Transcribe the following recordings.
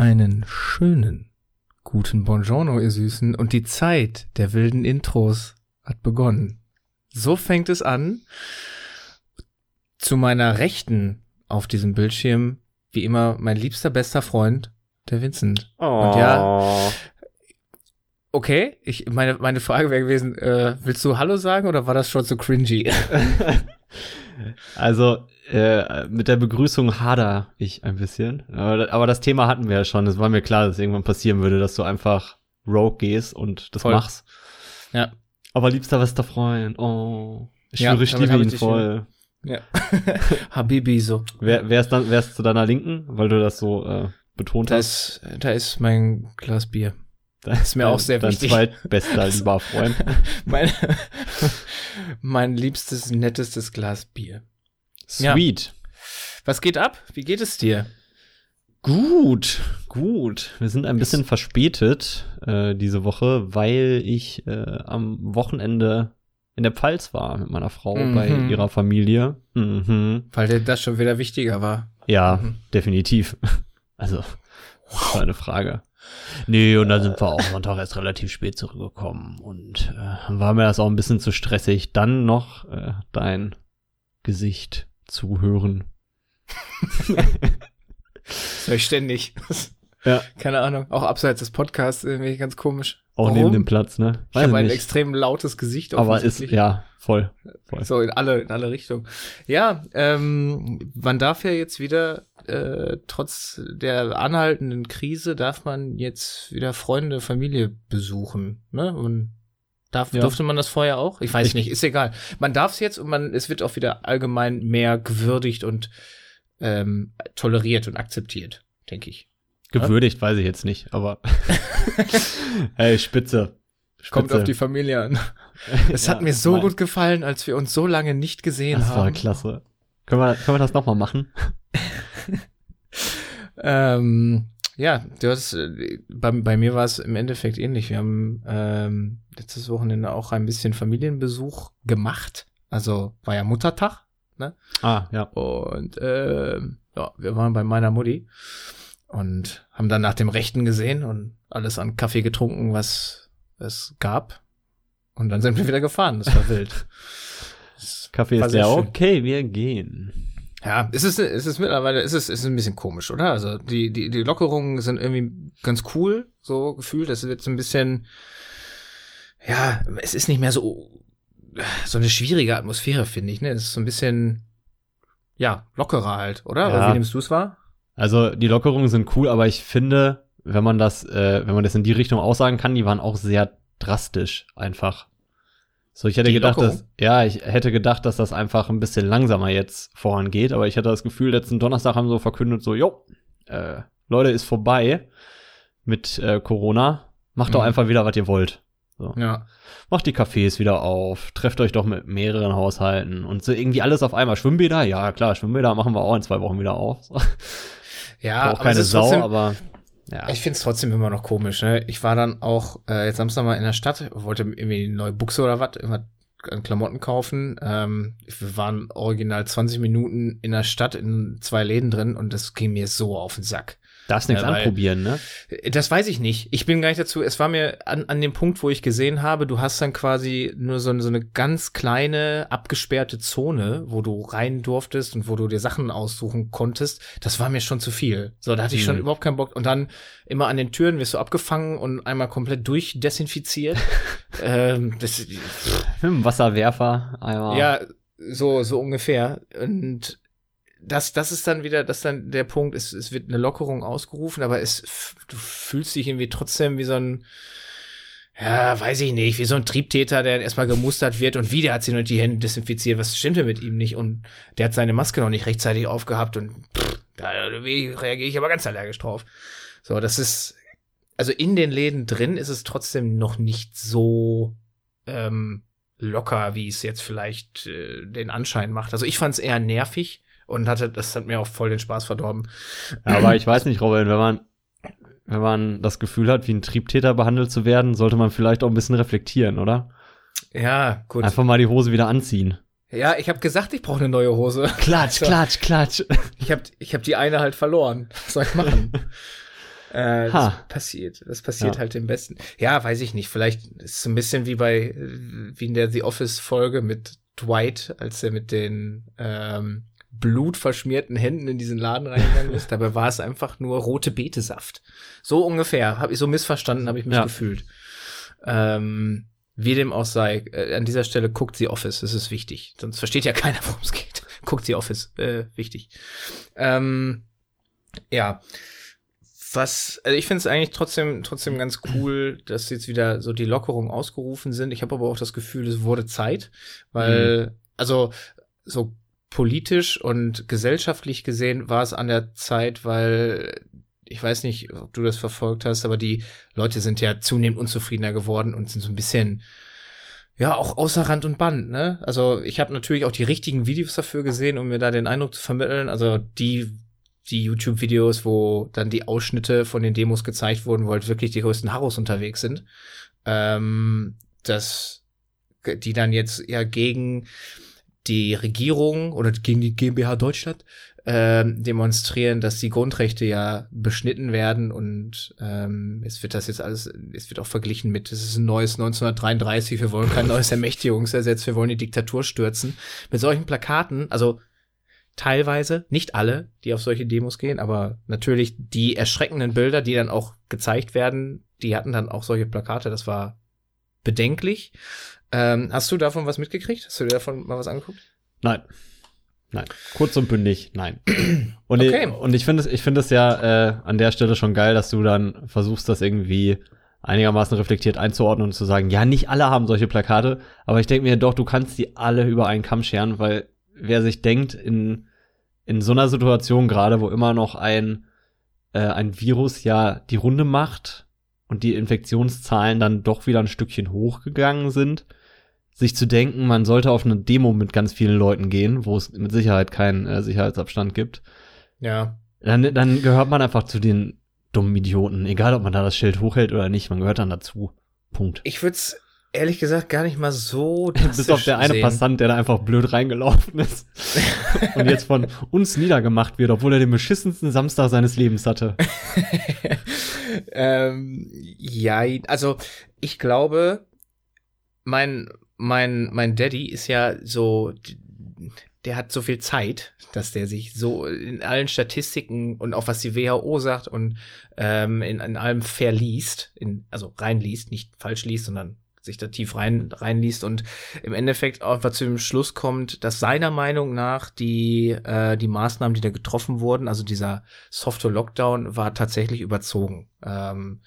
Einen schönen guten Buongiorno, ihr Süßen, und die Zeit der wilden Intros hat begonnen. So fängt es an. Zu meiner Rechten auf diesem Bildschirm, wie immer, mein liebster bester Freund, der Vincent. Oh. Und ja, okay, ich, meine, meine Frage wäre gewesen, äh, willst du Hallo sagen oder war das schon so cringy? Also äh, mit der Begrüßung hader ich ein bisschen. Aber, aber das Thema hatten wir ja schon. Es war mir klar, dass irgendwann passieren würde, dass du einfach rogue gehst und das Voll. machst. Ja. Aber liebster bester Freund, oh. Ich Ja, schwöre, ich liebe ihn voll. ja. Habibi, so. Wer, wer ist dann, wer ist zu deiner Linken, weil du das so äh, betont Da hast? ist, da ist mein Glas Bier. Das ist mir auch sehr dein wichtig. zweitbester lieber Freund. Mein, mein liebstes, nettestes Glas Bier. Ja. Sweet. Was geht ab? Wie geht es dir? Gut, gut. Wir sind ein bisschen verspätet äh, diese Woche, weil ich äh, am Wochenende in der Pfalz war mit meiner Frau Mhm. bei ihrer Familie. Mhm. Weil dir das schon wieder wichtiger war. Ja, Mhm. definitiv. Also, das war eine Frage. Nee, und dann sind wir auch Sonntag erst relativ spät zurückgekommen und äh, war mir das auch ein bisschen zu stressig, dann noch äh, dein Gesicht zu hören. Das ich ständig. Ja. Keine Ahnung. Auch abseits des Podcasts irgendwie ganz komisch. Auch Warum? neben dem Platz, ne? Ich habe ein extrem lautes Gesicht. Aber ist, ja, voll. voll. So in alle, in alle Richtungen. Ja, ähm, man darf ja jetzt wieder, äh, trotz der anhaltenden Krise, darf man jetzt wieder Freunde, Familie besuchen. Ne? Und darf, Ja. durfte man das vorher auch? Ich weiß Ich- nicht, ist egal. Man darf es jetzt und man, es wird auch wieder allgemein mehr gewürdigt und ähm, toleriert und akzeptiert, denke ich. Gewürdigt weiß ich jetzt nicht, aber hey, Spitze. Spitze. Kommt auf die Familie an. Es hat Ja, mir so mein- gut gefallen, als wir uns so lange nicht gesehen Das haben. war klasse. Können wir, können wir das nochmal machen? Ähm, ja, du hast, äh, bei, bei mir war es im Endeffekt ähnlich. Wir haben ähm, letztes Wochenende auch ein bisschen Familienbesuch gemacht. Also war ja Muttertag. Ah, ja. Und ähm, ja, wir waren bei meiner Mutti und haben dann nach dem Rechten gesehen und alles an Kaffee getrunken, was es gab. Und dann sind wir wieder gefahren. Das war wild. Das Kaffee war ist sehr leer. schön. Okay, wir gehen. Ja, es ist, es ist mittlerweile, es ist, es ist ein bisschen komisch, oder? Also die, die, die Lockerungen sind irgendwie ganz cool, so gefühlt. Es wird so ein bisschen, ja, es ist nicht mehr so, so eine schwierige Atmosphäre, finde ich, ne? Es ist so ein bisschen, ja, lockerer halt, oder? Ja. Oder wie nimmst du es wahr? Also die Lockerungen sind cool, aber ich finde, wenn man das, äh, wenn man das in die Richtung aussagen kann, die waren auch sehr drastisch einfach. So, ich hätte Die gedacht, Lockerung? dass, ja, ich hätte gedacht, dass das einfach ein bisschen langsamer jetzt vorangeht, aber ich hatte das Gefühl, letzten Donnerstag haben sie so verkündet, so, jo, äh, Leute, ist vorbei mit äh, Corona, macht doch Mhm. einfach wieder, was ihr wollt. So. Ja. Macht die Cafés wieder auf, trefft euch doch mit mehreren Haushalten und so irgendwie alles auf einmal. Schwimmbäder, ja klar, Schwimmbäder machen wir auch in zwei Wochen wieder auf. So. Ja, auch keine Sau, trotzdem- aber ja. Ich finde es trotzdem immer noch komisch. Ne? Ich war dann auch äh, jetzt Samstag mal in der Stadt, wollte irgendwie eine neue Buchse oder was, irgendwas an Klamotten kaufen. Ähm, wir waren original 20 Minuten in der Stadt in zwei Läden drin und das ging mir so auf den Sack. Darfst nichts Ja, anprobieren, ne? Das weiß ich nicht. Ich bin gar nicht dazu. Es war mir an, an dem Punkt, wo ich gesehen habe, du hast dann quasi nur so, so eine ganz kleine abgesperrte Zone, wo du rein durftest und wo du dir Sachen aussuchen konntest. Das war mir schon zu viel. So, da hatte ich schon Mhm. überhaupt keinen Bock. Und dann immer an den Türen wirst du abgefangen und einmal komplett durchdesinfiziert. ähm, das, Mit dem Wasserwerfer einmal. ja, so, so ungefähr. Und das, das ist dann wieder, das ist dann der Punkt, es, es wird eine Lockerung ausgerufen, aber es, du fühlst dich irgendwie trotzdem wie so ein, ja, weiß ich nicht, wie so ein Triebtäter, der erstmal gemustert wird und wieder hat sie noch die Hände desinfiziert. Was stimmt denn mit ihm nicht? Und der hat seine Maske noch nicht rechtzeitig aufgehabt und pff, da reagiere ich aber ganz allergisch drauf. So, das ist, also in den Läden drin ist es trotzdem noch nicht so ähm, locker, wie es jetzt vielleicht äh, den Anschein macht. Also ich fand es eher nervig und hatte, das hat mir auch voll den Spaß verdorben. Aber ich weiß nicht, Robin, wenn man, wenn man das Gefühl hat, wie ein Triebtäter behandelt zu werden, sollte man vielleicht auch ein bisschen reflektieren, oder? Ja, gut. Einfach mal die Hose wieder anziehen. Ja, ich habe gesagt, ich brauche eine neue Hose. Klatsch, So. klatsch, klatsch. Ich habe ich hab die eine halt verloren. Was soll ich machen? Äh, das passiert, das passiert ja. halt dem Besten. Ja, weiß ich nicht. Vielleicht ist es ein bisschen wie bei, wie in der The Office Folge mit Dwight, als er mit den ähm, blutverschmierten Händen in diesen Laden reingegangen ist. Dabei war es einfach nur rote Betesaft. So ungefähr. Habe ich so missverstanden, habe ich mich ja. gefühlt. Ähm, wie dem auch sei, äh, an dieser Stelle guckt sie Office, das ist wichtig. Sonst versteht ja keiner, worum es geht. guckt sie Office, äh, wichtig. Ähm, ja. Was, also ich finde es eigentlich trotzdem, trotzdem ganz cool, dass jetzt wieder so die Lockerungen ausgerufen sind. Ich habe aber auch das Gefühl, es wurde Zeit, weil, mhm. also so politisch und gesellschaftlich gesehen war es an der Zeit, weil ich weiß nicht, ob du das verfolgt hast, aber die Leute sind ja zunehmend unzufriedener geworden und sind so ein bisschen ja auch außer Rand und Band, ne? Also ich habe natürlich auch die richtigen Videos dafür gesehen, um mir da den Eindruck zu vermitteln. Also die die YouTube-Videos, wo dann die Ausschnitte von den Demos gezeigt wurden, wo halt wirklich die größten Harros unterwegs sind. Ähm, dass die dann jetzt ja gegen die Regierung oder gegen die GmbH Deutschland ähm, demonstrieren, dass die Grundrechte ja beschnitten werden und ähm, es wird das jetzt alles, es wird auch verglichen mit, es ist ein neues 1933, wir wollen kein neues Ermächtigungsersetz, wir wollen die Diktatur stürzen. Mit solchen Plakaten, also teilweise, nicht alle, die auf solche Demos gehen, aber natürlich die erschreckenden Bilder, die dann auch gezeigt werden, die hatten dann auch solche Plakate, das war bedenklich. Ähm, hast du davon was mitgekriegt? Hast du dir davon mal was angeguckt? Nein. Nein. Kurz und bündig, nein. Und okay. ich, und ich finde es, ich finde es ja äh, an der Stelle schon geil, dass du dann versuchst, das irgendwie einigermaßen reflektiert einzuordnen und zu sagen, ja, nicht alle haben solche Plakate, aber ich denke mir doch, du kannst die alle über einen Kamm scheren, weil wer sich denkt, in, in so einer Situation gerade, wo immer noch ein, äh, ein Virus ja die Runde macht und die Infektionszahlen dann doch wieder ein Stückchen hochgegangen sind, sich zu denken, man sollte auf eine Demo mit ganz vielen Leuten gehen, wo es mit Sicherheit keinen äh, Sicherheitsabstand gibt. Ja. Dann, dann gehört man einfach zu den dummen Idioten, egal ob man da das Schild hochhält oder nicht, man gehört dann dazu. Punkt. Ich würde es ehrlich gesagt gar nicht mal so Bis auf der eine sehen. Passant, der da einfach blöd reingelaufen ist und jetzt von uns niedergemacht wird, obwohl er den beschissensten Samstag seines Lebens hatte. ähm, ja, also ich glaube, mein mein, mein Daddy ist ja so, der hat so viel Zeit, dass der sich so in allen Statistiken und auch was die WHO sagt und ähm, in, in allem verliest, in, also reinliest, nicht falsch liest, sondern sich da tief rein reinliest und im Endeffekt einfach zu dem Schluss kommt, dass seiner Meinung nach die äh, die Maßnahmen, die da getroffen wurden, also dieser Software Lockdown, war tatsächlich überzogen. Ähm,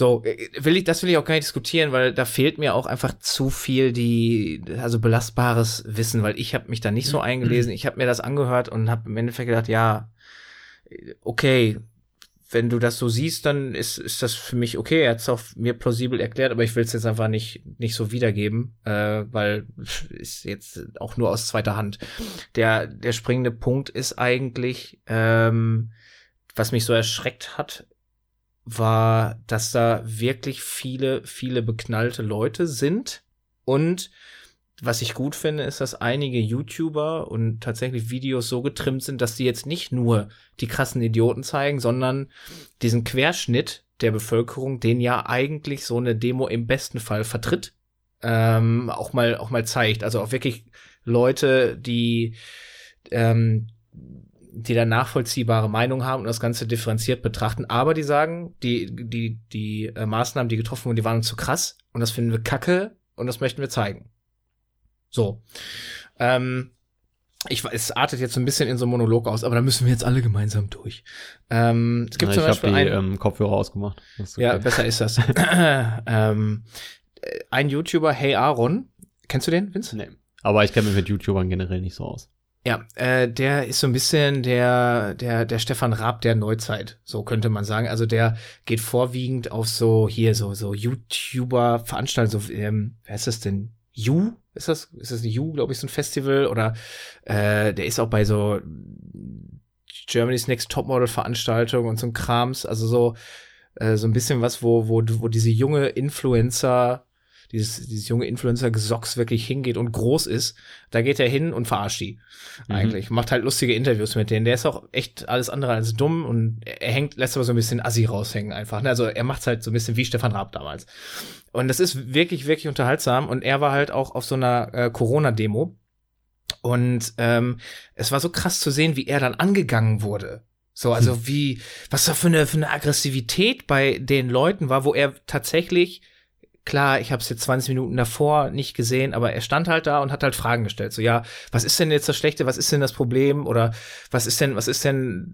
so, äh, will ich, das will ich auch gar nicht diskutieren, weil da fehlt mir auch einfach zu viel die, also belastbares Wissen, weil ich habe mich da nicht so eingelesen. Ich habe mir das angehört und habe im Endeffekt gedacht, ja, okay, wenn du das so siehst, dann ist, ist das für mich okay. Er hat es auch mir plausibel erklärt, aber ich will es jetzt einfach nicht, nicht so wiedergeben, äh, weil ist jetzt auch nur aus zweiter Hand. Der, der springende Punkt ist eigentlich, ähm, was mich so erschreckt hat, war, dass da wirklich viele, viele beknallte Leute sind. Und was ich gut finde, ist, dass einige YouTuber und tatsächlich Videos so getrimmt sind, dass die jetzt nicht nur die krassen Idioten zeigen, sondern diesen Querschnitt der Bevölkerung, den ja eigentlich so eine Demo im besten Fall vertritt, ähm, auch mal auch mal zeigt. Also auch wirklich Leute, die ähm, die da nachvollziehbare Meinung haben und das Ganze differenziert betrachten, aber die sagen, die, die, die äh, Maßnahmen, die getroffen wurden, die waren zu krass und das finden wir kacke und das möchten wir zeigen. So. Ähm, ich, es artet jetzt so ein bisschen in so einen Monolog aus, aber da müssen wir jetzt alle gemeinsam durch. Ähm, es gibt ja, zum ich Beispiel die ähm, Kopfhörer ausgemacht. Okay. Ja, besser ist das. ähm, ein YouTuber, Hey Aaron, kennst du den, Vince? Nee. Aber ich kenne mich mit YouTubern generell nicht so aus. Ja, äh, der ist so ein bisschen der, der, der Stefan Raab der Neuzeit, so könnte man sagen. Also der geht vorwiegend auf so hier so, so YouTuber-Veranstaltungen, so, ähm, wer ist das denn? You? Ist das, ist das You, glaube ich, so ein Festival? Oder äh, der ist auch bei so Germany's Next Topmodel-Veranstaltungen und so ein Krams, also so, äh, so ein bisschen was, wo, wo, wo diese junge Influencer dieses, dieses junge Influencer-Gesocks wirklich hingeht und groß ist, da geht er hin und verarscht die. Mhm. Eigentlich. Macht halt lustige Interviews mit denen. Der ist auch echt alles andere als dumm und er hängt, lässt aber so ein bisschen Assi raushängen einfach. Ne? Also er macht's halt so ein bisschen wie Stefan Raab damals. Und das ist wirklich, wirklich unterhaltsam. Und er war halt auch auf so einer äh, Corona-Demo. Und ähm, es war so krass zu sehen, wie er dann angegangen wurde. So, also wie, was da für eine, für eine Aggressivität bei den Leuten war, wo er tatsächlich, klar, ich habe es jetzt 20 Minuten davor nicht gesehen, aber er stand halt da und hat halt Fragen gestellt. So, ja, was ist denn jetzt das Schlechte, was ist denn das Problem? Oder was ist denn, was ist denn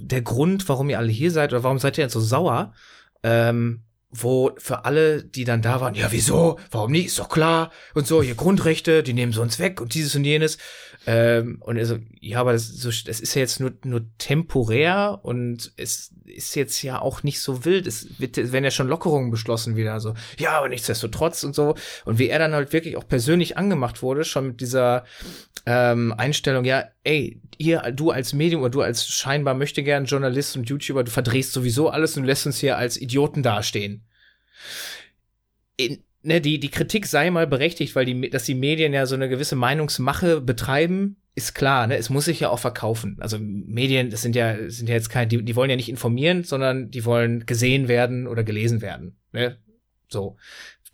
der Grund, warum ihr alle hier seid? Oder warum seid ihr jetzt so sauer? Ähm, wo für alle, die dann da waren, ja, wieso? Warum nicht? Ist doch klar. Und so, hier Grundrechte, die nehmen sie uns weg und dieses und jenes. Ähm, und also, ja, aber das, so, das ist ja jetzt nur, nur temporär und es ist jetzt ja auch nicht so wild. Es, wird, werden ja schon Lockerungen beschlossen wieder. So, ja, aber nichtsdestotrotz und so. Und wie er dann halt wirklich auch persönlich angemacht wurde, schon mit dieser ähm, Einstellung, ja, ey, ihr, du als Medium oder du als scheinbar möchte gern Journalist und YouTuber, du verdrehst sowieso alles und lässt uns hier als Idioten dastehen. In, ne, die, die Kritik sei mal berechtigt, weil die, dass die Medien ja so eine gewisse Meinungsmache betreiben, ist klar, ne? Es muss sich ja auch verkaufen. Also Medien, das sind ja, sind ja jetzt keine, die, die wollen ja nicht informieren, sondern die wollen gesehen werden oder gelesen werden. Ne? So.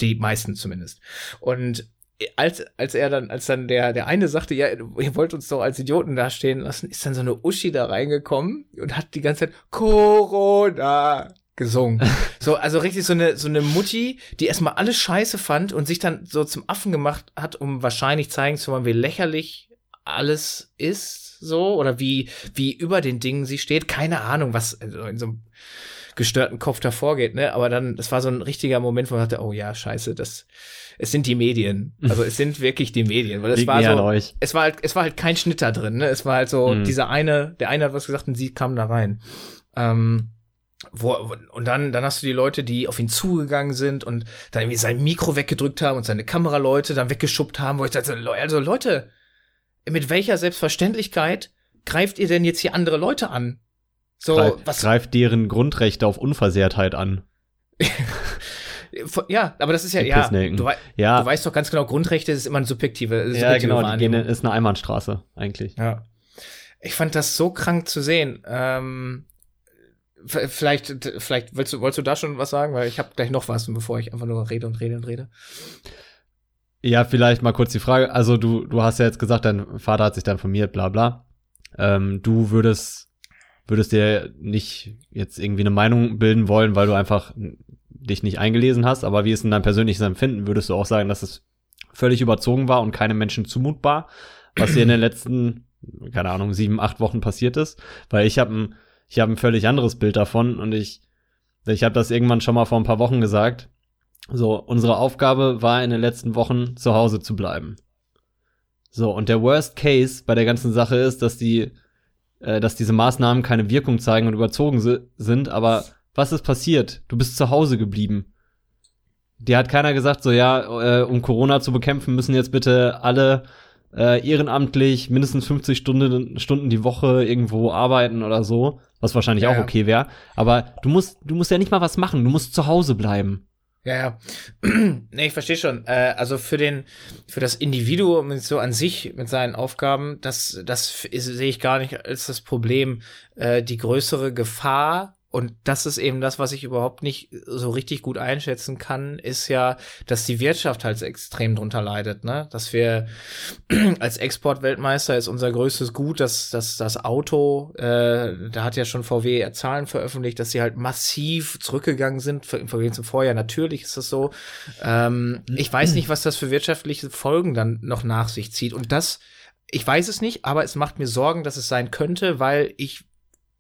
Die meisten zumindest. Und als, als er dann, als dann der, der eine sagte, ja, ihr wollt uns doch als Idioten dastehen lassen, ist dann so eine Uschi da reingekommen und hat die ganze Zeit Corona gesungen. so, also richtig so eine, so eine Mutti, die erstmal alles scheiße fand und sich dann so zum Affen gemacht hat, um wahrscheinlich zeigen zu wollen, wie lächerlich alles ist, so, oder wie, wie über den Dingen sie steht. Keine Ahnung, was in so einem gestörten Kopf davor geht, ne? Aber dann, das war so ein richtiger Moment, wo man dachte, oh ja, scheiße, das, es sind die Medien. Also es sind wirklich die Medien. Weil es war so, euch. es war halt, es war halt kein Schnitt da drin, ne? Es war halt so, mhm. dieser eine, der eine hat was gesagt und sie kam da rein. Ähm, wo, und dann, dann hast du die Leute, die auf ihn zugegangen sind und dann irgendwie sein Mikro weggedrückt haben und seine Kameraleute dann weggeschubbt haben, wo ich dachte, also Leute, mit welcher Selbstverständlichkeit greift ihr denn jetzt hier andere Leute an? So, Greif, was greift deren Grundrechte auf Unversehrtheit an. ja, aber das ist ja, ja du, ja, du weißt doch ganz genau, Grundrechte ist immer eine subjektive, subjektive ja, genau, die gehen, ist eine Einbahnstraße eigentlich. Ja. Ich fand das so krank zu sehen. Ähm, Vielleicht, vielleicht willst du, wolltest du da schon was sagen? Weil ich habe gleich noch was, bevor ich einfach nur rede und rede und rede. Ja, vielleicht mal kurz die Frage. Also du, du hast ja jetzt gesagt, dein Vater hat sich dann informiert, bla bla. Ähm, du würdest, würdest dir nicht jetzt irgendwie eine Meinung bilden wollen, weil du einfach dich nicht eingelesen hast, aber wie ist denn dein persönliches Empfinden? Würdest du auch sagen, dass es völlig überzogen war und keine Menschen zumutbar, was dir in den letzten, keine Ahnung, sieben, acht Wochen passiert ist? Weil ich habe ein ich habe ein völlig anderes Bild davon und ich, ich habe das irgendwann schon mal vor ein paar Wochen gesagt. So, unsere Aufgabe war in den letzten Wochen zu Hause zu bleiben. So, und der Worst Case bei der ganzen Sache ist, dass die, äh, dass diese Maßnahmen keine Wirkung zeigen und überzogen si sind, aber was ist passiert? Du bist zu Hause geblieben. Dir hat keiner gesagt, so ja, äh, um Corona zu bekämpfen, müssen jetzt bitte alle äh, ehrenamtlich mindestens 50 Stunden, Stunden die Woche irgendwo arbeiten oder so, was wahrscheinlich ja, auch okay wäre. Aber du musst, du musst ja nicht mal was machen, du musst zu Hause bleiben. Ja, ja. nee, ich verstehe schon. Äh, also für den, für das Individuum so an sich mit seinen Aufgaben, das, das sehe ich gar nicht als das Problem. Äh, die größere Gefahr und das ist eben das, was ich überhaupt nicht so richtig gut einschätzen kann, ist ja, dass die Wirtschaft halt extrem drunter leidet, ne? Dass wir als Exportweltmeister ist unser größtes Gut, dass, dass das Auto, äh, da hat ja schon VW Zahlen veröffentlicht, dass sie halt massiv zurückgegangen sind im Vergleich zum Vorjahr. Natürlich ist das so. Ähm, ich weiß nicht, was das für wirtschaftliche Folgen dann noch nach sich zieht. Und das, ich weiß es nicht, aber es macht mir Sorgen, dass es sein könnte, weil ich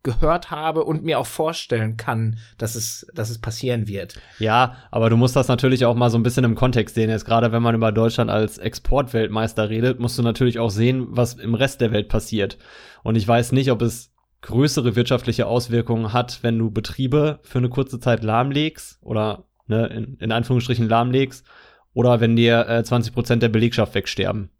gehört habe und mir auch vorstellen kann, dass es, dass es passieren wird. Ja, aber du musst das natürlich auch mal so ein bisschen im Kontext sehen. Jetzt gerade wenn man über Deutschland als Exportweltmeister redet, musst du natürlich auch sehen, was im Rest der Welt passiert. Und ich weiß nicht, ob es größere wirtschaftliche Auswirkungen hat, wenn du Betriebe für eine kurze Zeit lahmlegst oder ne, in, in Anführungsstrichen lahmlegst oder wenn dir äh, 20 Prozent der Belegschaft wegsterben.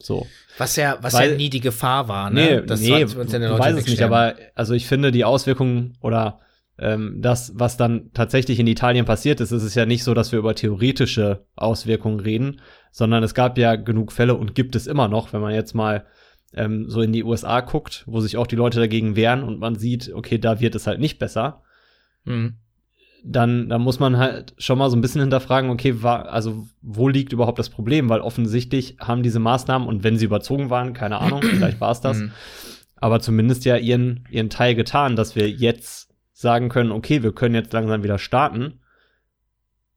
So. Was ja, was Weil, ja nie die Gefahr war, ne? Nee, das nee, du weiß es nicht, aber also ich finde die Auswirkungen oder ähm, das, was dann tatsächlich in Italien passiert ist, ist es ja nicht so, dass wir über theoretische Auswirkungen reden, sondern es gab ja genug Fälle und gibt es immer noch, wenn man jetzt mal ähm, so in die USA guckt, wo sich auch die Leute dagegen wehren und man sieht, okay, da wird es halt nicht besser. Mhm. Dann, dann muss man halt schon mal so ein bisschen hinterfragen, okay, war, also wo liegt überhaupt das Problem? Weil offensichtlich haben diese Maßnahmen, und wenn sie überzogen waren, keine Ahnung, vielleicht war es das, mhm. aber zumindest ja ihren, ihren Teil getan, dass wir jetzt sagen können, okay, wir können jetzt langsam wieder starten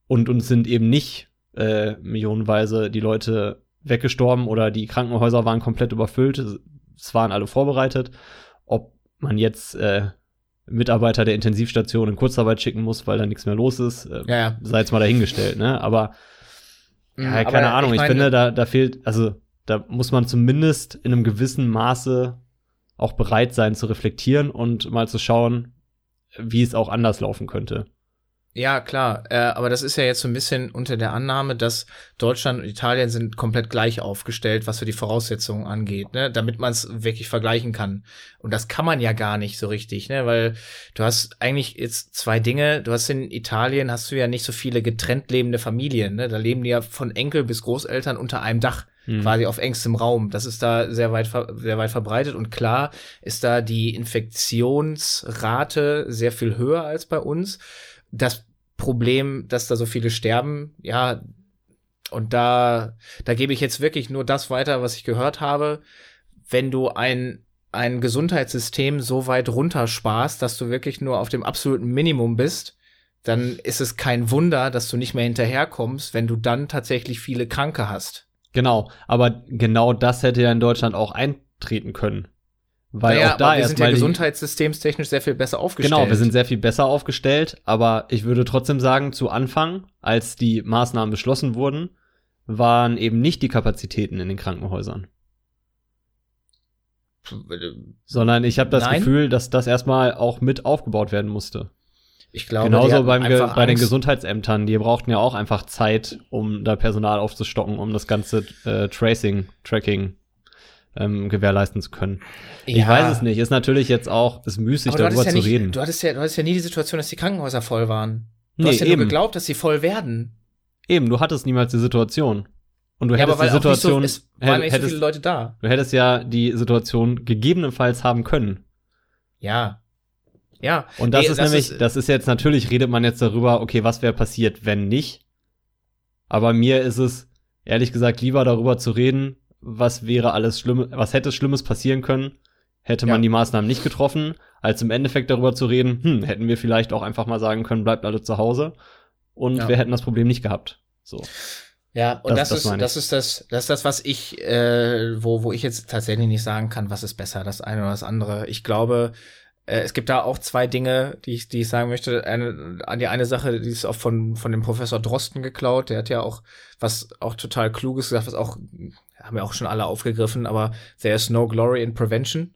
und uns sind eben nicht äh, millionenweise die Leute weggestorben oder die Krankenhäuser waren komplett überfüllt. Es waren alle vorbereitet. Ob man jetzt äh, Mitarbeiter der Intensivstation in Kurzarbeit schicken muss, weil da nichts mehr los ist, äh, ja, ja. sei jetzt mal dahingestellt, ne? Aber ja, mhm, keine aber Ahnung, ich, ich finde, da, da fehlt, also da muss man zumindest in einem gewissen Maße auch bereit sein zu reflektieren und mal zu schauen, wie es auch anders laufen könnte. Ja, klar. Äh, aber das ist ja jetzt so ein bisschen unter der Annahme, dass Deutschland und Italien sind komplett gleich aufgestellt, was für die Voraussetzungen angeht, ne? damit man es wirklich vergleichen kann. Und das kann man ja gar nicht so richtig, ne? Weil du hast eigentlich jetzt zwei Dinge. Du hast in Italien hast du ja nicht so viele getrennt lebende Familien, ne? Da leben die ja von Enkel bis Großeltern unter einem Dach. Mhm. quasi auf engstem Raum. Das ist da sehr weit, sehr weit verbreitet und klar ist da die Infektionsrate sehr viel höher als bei uns das Problem, dass da so viele sterben, ja, und da, da gebe ich jetzt wirklich nur das weiter, was ich gehört habe. Wenn du ein, ein Gesundheitssystem so weit runtersparst, dass du wirklich nur auf dem absoluten Minimum bist, dann ist es kein Wunder, dass du nicht mehr hinterherkommst, wenn du dann tatsächlich viele Kranke hast. Genau, aber genau das hätte ja in Deutschland auch eintreten können. Weil naja, auch da wir sind ja gesundheitssystemstechnisch sehr viel besser aufgestellt. Genau, wir sind sehr viel besser aufgestellt, aber ich würde trotzdem sagen, zu Anfang, als die Maßnahmen beschlossen wurden, waren eben nicht die Kapazitäten in den Krankenhäusern. Sondern ich habe das Nein. Gefühl, dass das erstmal auch mit aufgebaut werden musste. Ich glaube, genauso beim bei den Gesundheitsämtern, die brauchten ja auch einfach Zeit, um da Personal aufzustocken, um das ganze äh, Tracing, Tracking ähm, gewährleisten zu können. Ja. Ich weiß es nicht. Ist natürlich jetzt auch, ist müßig darüber ja zu nicht, reden. Du hattest ja, du hattest ja nie die Situation, dass die Krankenhäuser voll waren. Du nee, hast ja eben. nur geglaubt, dass sie voll werden. Eben, du hattest niemals die Situation. Und du ja, hättest die Situation, so, es waren nicht so viele Leute da. Du hättest ja die Situation gegebenenfalls haben können. Ja. Ja. Und das nee, ist das nämlich, ist, das ist jetzt natürlich, redet man jetzt darüber, okay, was wäre passiert, wenn nicht. Aber mir ist es, ehrlich gesagt, lieber darüber zu reden, was wäre alles schlimm, was hätte Schlimmes passieren können, hätte man ja. die Maßnahmen nicht getroffen, als im Endeffekt darüber zu reden, hm, hätten wir vielleicht auch einfach mal sagen können, bleibt alle zu Hause und ja. wir hätten das Problem nicht gehabt. So. Ja, und das, das, ist, das ist das, das ist das, was ich, äh, wo, wo ich jetzt tatsächlich nicht sagen kann, was ist besser, das eine oder das andere. Ich glaube, es gibt da auch zwei Dinge, die ich, die ich sagen möchte. Eine, an die eine Sache, die ist auch von, von dem Professor Drosten geklaut. Der hat ja auch was auch total Kluges gesagt, was auch, haben wir auch schon alle aufgegriffen, aber there is no glory in prevention.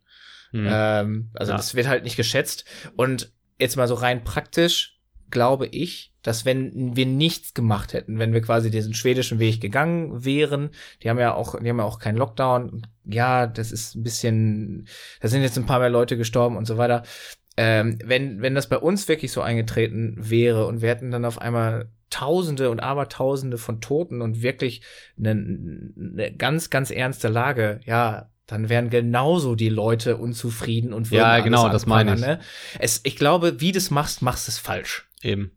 Mhm. Ähm, also ja. das wird halt nicht geschätzt. Und jetzt mal so rein praktisch, glaube ich, dass wenn wir nichts gemacht hätten, wenn wir quasi diesen schwedischen Weg gegangen wären, die haben ja auch, die haben ja auch keinen Lockdown. Ja, das ist ein bisschen, da sind jetzt ein paar mehr Leute gestorben und so weiter. Ähm, wenn, wenn das bei uns wirklich so eingetreten wäre und wir hätten dann auf einmal Tausende und Abertausende von Toten und wirklich eine, eine ganz, ganz ernste Lage, ja, dann wären genauso die Leute unzufrieden und würden Ja, genau, das meine ich. Ne? Es, ich glaube, wie du es machst, machst es falsch. Eben.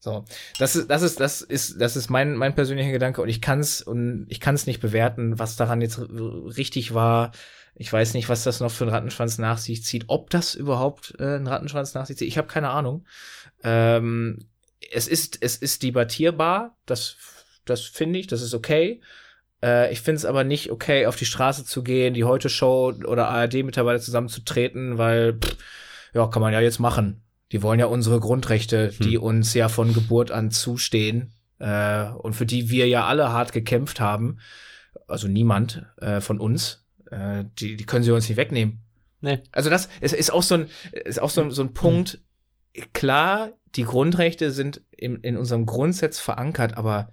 So, das ist, das ist, das ist, das ist mein, mein persönlicher Gedanke und ich kann's und ich kann's nicht bewerten, was daran jetzt richtig war. Ich weiß nicht, was das noch für ein Rattenschwanz nach sich zieht, ob das überhaupt äh, ein Rattenschwanz nach sich zieht. Ich habe keine Ahnung. Ähm, es ist, es ist debattierbar. Das, das finde ich, das ist okay. Äh, ich finde es aber nicht okay, auf die Straße zu gehen, die Heute Show oder ARD-Mitarbeiter zusammenzutreten, weil pff, ja, kann man ja jetzt machen. Die wollen ja unsere Grundrechte, hm. die uns ja von Geburt an zustehen äh, und für die wir ja alle hart gekämpft haben. Also niemand äh, von uns. Äh, die, die können sie uns nicht wegnehmen. Nee. Also das ist, ist auch so ein, ist auch so, ein, so ein Punkt. Klar, die Grundrechte sind in, in unserem Grundsatz verankert, aber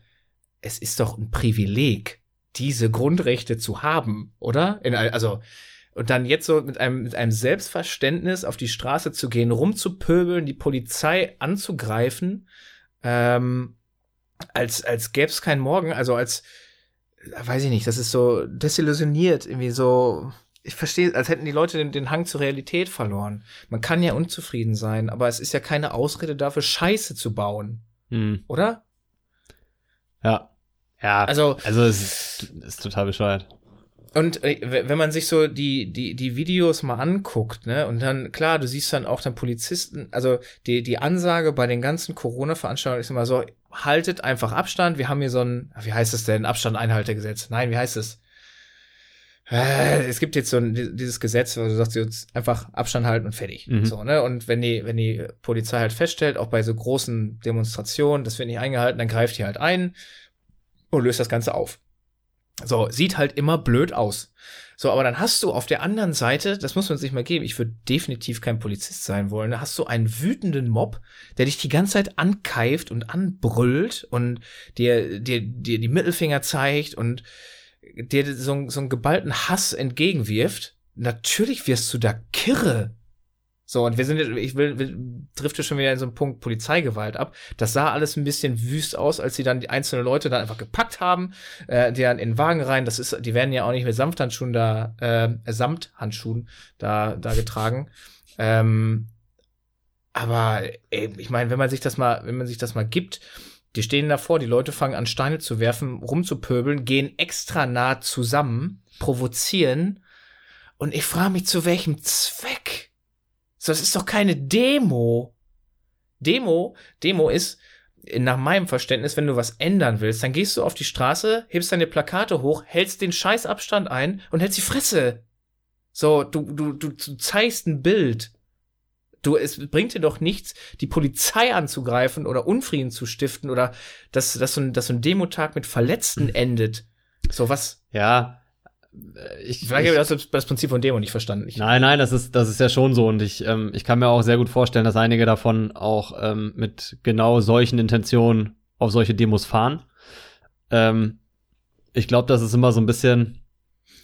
es ist doch ein Privileg, diese Grundrechte zu haben, oder? In, also Und dann jetzt so mit einem, mit einem Selbstverständnis auf die Straße zu gehen, rumzupöbeln, die Polizei anzugreifen, ähm, als, als gäbe es keinen Morgen, also als, weiß ich nicht, das ist so desillusioniert, irgendwie so, ich verstehe, als hätten die Leute den, den Hang zur Realität verloren. Man kann ja unzufrieden sein, aber es ist ja keine Ausrede dafür, Scheiße zu bauen. Hm. Oder? Ja. Ja. Also, also es ist, ist total bescheuert. Und äh, wenn man sich so die, die, die Videos mal anguckt, ne, und dann, klar, du siehst dann auch dann Polizisten, also die, die Ansage bei den ganzen Corona-Veranstaltungen ist immer so, haltet einfach Abstand, wir haben hier so ein, wie heißt es denn, Abstand-Einhaltegesetz? Nein, wie heißt es? Äh, es gibt jetzt so ein, dieses Gesetz, wo du sagst, jetzt einfach Abstand halten und fertig. Mhm. So, ne? Und wenn die, wenn die Polizei halt feststellt, auch bei so großen Demonstrationen, das wird nicht eingehalten, dann greift die halt ein und löst das Ganze auf. So, sieht halt immer blöd aus. So, aber dann hast du auf der anderen Seite, das muss man sich mal geben, ich würde definitiv kein Polizist sein wollen, da hast du einen wütenden Mob, der dich die ganze Zeit ankeift und anbrüllt und dir, dir, dir die Mittelfinger zeigt und dir so, so einen geballten Hass entgegenwirft. Natürlich wirst du da kirre. So, und wir sind, ich will, will drifte schon wieder in so einen Punkt Polizeigewalt ab. Das sah alles ein bisschen wüst aus, als sie dann die einzelnen Leute dann einfach gepackt haben, äh, die dann in den Wagen rein. Das ist, die werden ja auch nicht mit Samthandschuhen da, äh, Samthandschuhen da, da getragen. Ähm, aber ey, ich meine, wenn man sich das mal, wenn man sich das mal gibt, die stehen davor, die Leute fangen an Steine zu werfen, rumzupöbeln, gehen extra nah zusammen, provozieren. Und ich frage mich, zu welchem Zweck? So, das ist doch keine Demo. Demo, Demo ist, nach meinem Verständnis, wenn du was ändern willst, dann gehst du auf die Straße, hebst deine Plakate hoch, hältst den Scheißabstand ein und hältst die Fresse. So, du, du, du, du zeigst ein Bild. Du, es bringt dir doch nichts, die Polizei anzugreifen oder Unfrieden zu stiften oder dass, dass, so, ein, dass so ein Demotag mit Verletzten endet. So was. Ja. Ich, Vielleicht ich, habe ich das, das Prinzip von Demo nicht verstanden. Ich, Nein, nein, das ist, das ist ja schon so. Und ich, ähm, ich kann mir auch sehr gut vorstellen, dass einige davon auch ähm, mit genau solchen Intentionen auf solche Demos fahren. Ähm, ich glaube, das ist immer so ein bisschen,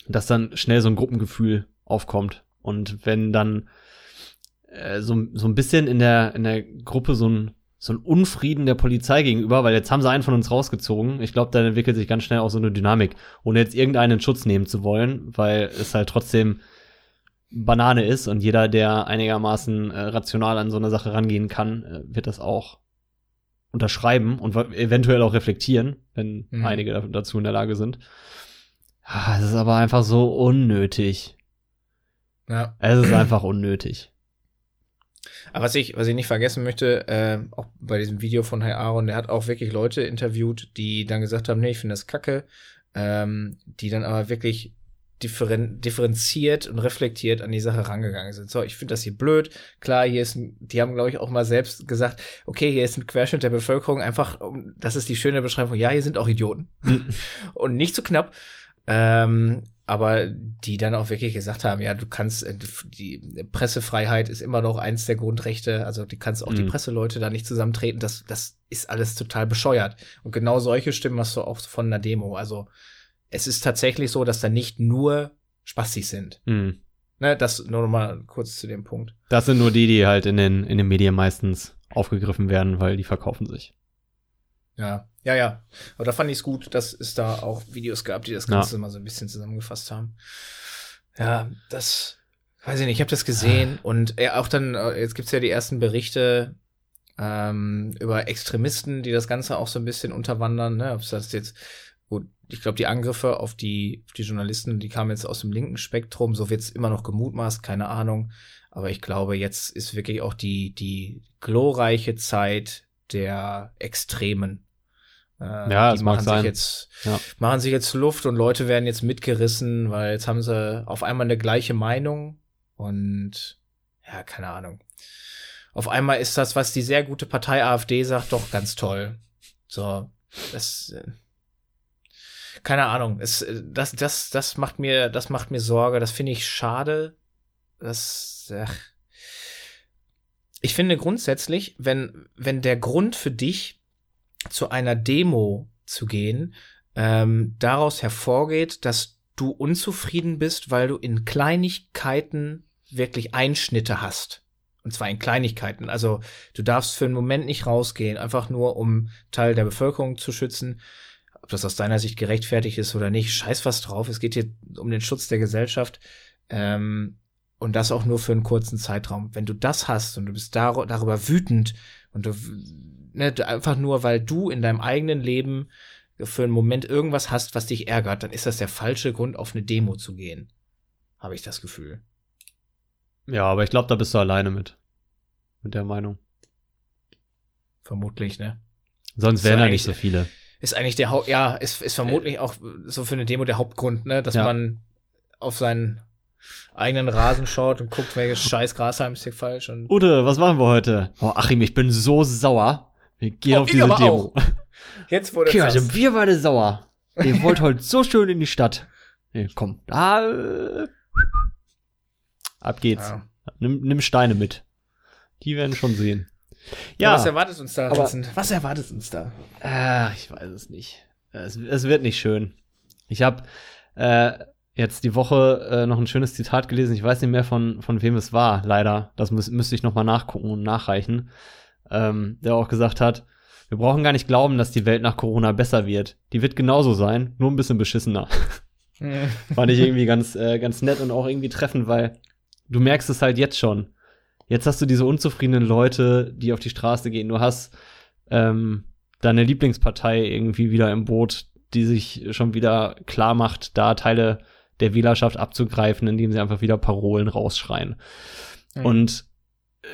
dass dann schnell so ein Gruppengefühl aufkommt. Und wenn dann äh, so, so ein bisschen in der, in der Gruppe so ein, so ein Unfrieden der Polizei gegenüber, weil jetzt haben sie einen von uns rausgezogen. Ich glaube, dann entwickelt sich ganz schnell auch so eine Dynamik, ohne jetzt irgendeinen in Schutz nehmen zu wollen, weil es halt trotzdem Banane ist und jeder, der einigermaßen äh, rational an so eine Sache rangehen kann, äh, wird das auch unterschreiben und eventuell auch reflektieren, wenn Mhm. einige dazu in der Lage sind. Ah, Es ist aber einfach so unnötig. ja. Es ist einfach unnötig. Aber was ich, was ich nicht vergessen möchte, äh, auch bei diesem Video von Herr Aaron, der hat auch wirklich Leute interviewt, die dann gesagt haben, nee, ich finde das kacke, ähm, die dann aber wirklich differen differenziert und reflektiert an die Sache rangegangen sind. So, ich finde das hier blöd. Klar, hier ist ein, die haben, glaube ich, auch mal selbst gesagt, okay, hier ist ein Querschnitt der Bevölkerung, einfach, um, das ist die schöne Beschreibung, ja, hier sind auch Idioten. und nicht zu knapp. Ähm, aber die dann auch wirklich gesagt haben, ja, du kannst, äh, die Pressefreiheit ist immer noch eins der Grundrechte, also die kannst auch die Mhm. Presseleute da nicht zusammentreten, das, das ist alles total bescheuert. Und genau solche Stimmen hast du auch von einer Demo. Also es ist tatsächlich so, dass da nicht nur Spastis sind. Hm. Ne, das nur noch mal kurz zu dem Punkt. Das sind nur die, die halt in den, in den Medien meistens aufgegriffen werden, weil die verkaufen sich. Ja, ja, ja. Aber da fand ich es gut, dass es da auch Videos gab, die das Ja. Ganze mal so ein bisschen zusammengefasst haben. Ja, das weiß ich nicht, ich habe das gesehen und äh, auch dann, äh, jetzt gibt's ja die ersten Berichte ähm, über Extremisten, die das Ganze auch so ein bisschen unterwandern, ne? Ob das jetzt, gut, ich glaube, die Angriffe auf die, auf die Journalisten, die kamen jetzt aus dem linken Spektrum, so wird's immer noch gemutmaßt, keine Ahnung. Aber ich glaube, jetzt ist wirklich auch die, die glorreiche Zeit der Extremen. Äh, Ja, das mag machen sein. sich jetzt, Ja. machen sich jetzt Luft und Leute werden jetzt mitgerissen, weil jetzt haben sie auf einmal eine gleiche Meinung und ja, keine Ahnung. Auf einmal ist das, was die sehr gute Partei AfD sagt, doch ganz toll. So, das, äh, keine Ahnung, es, äh, das, das, das macht mir, das macht mir Sorge, das finde ich schade. Das, ach. Ich finde grundsätzlich, wenn, wenn der Grund für dich, zu einer Demo zu gehen, ähm, daraus hervorgeht, dass du unzufrieden bist, weil du in Kleinigkeiten wirklich Einschnitte hast. Und zwar in Kleinigkeiten. Also du darfst für einen Moment nicht rausgehen, einfach nur um Teil der Bevölkerung zu schützen. Ob das aus deiner Sicht gerechtfertigt ist oder nicht, scheiß was drauf. Es geht hier um den Schutz der Gesellschaft. Ähm, und das auch nur für einen kurzen Zeitraum. Wenn du das hast und du bist dar darüber wütend und du ne, einfach nur, weil du in deinem eigenen Leben für einen Moment irgendwas hast, was dich ärgert, dann ist das der falsche Grund, auf eine Demo zu gehen. Habe ich das Gefühl. Ja, aber ich glaube, da bist du alleine mit. Mit der Meinung. Vermutlich, ne? Sonst wären da nicht so viele. Ist eigentlich der Haupt, ja, ist, ist vermutlich auch so für eine Demo der Hauptgrund, ne? Dass ja. man auf seinen eigenen Rasen schaut und guckt, welches scheiß Grasheim ist hier falsch. Und Ude, was machen wir heute? Oh, Achim, ich bin so sauer. Wir gehen oh, auf diese Demo. Auch. Jetzt wurde okay, also wir beide sauer. Ihr wollt heute so schön in die Stadt. Nee, komm. Da, ab geht's. Ja. Nimm, nimm Steine mit. Die werden schon sehen. Ja. Was erwartet uns da, aber? Was erwartet uns da? Äh, ich weiß es nicht. Es, es wird nicht schön. Ich habe äh, jetzt die Woche äh, noch ein schönes Zitat gelesen. Ich weiß nicht mehr von, von wem es war, leider. Das müß, müsste ich noch mal nachgucken und nachreichen. Ähm, der auch gesagt hat, wir brauchen gar nicht glauben, dass die Welt nach Corona besser wird. Die wird genauso sein, nur ein bisschen beschissener. Fand ich irgendwie ganz, äh, ganz nett und auch irgendwie treffend, weil du merkst es halt jetzt schon. Jetzt hast du diese unzufriedenen Leute, die auf die Straße gehen. Du hast ähm, deine Lieblingspartei irgendwie wieder im Boot, die sich schon wieder klar macht, da Teile der Wählerschaft abzugreifen, indem sie einfach wieder Parolen rausschreien. Mhm. Und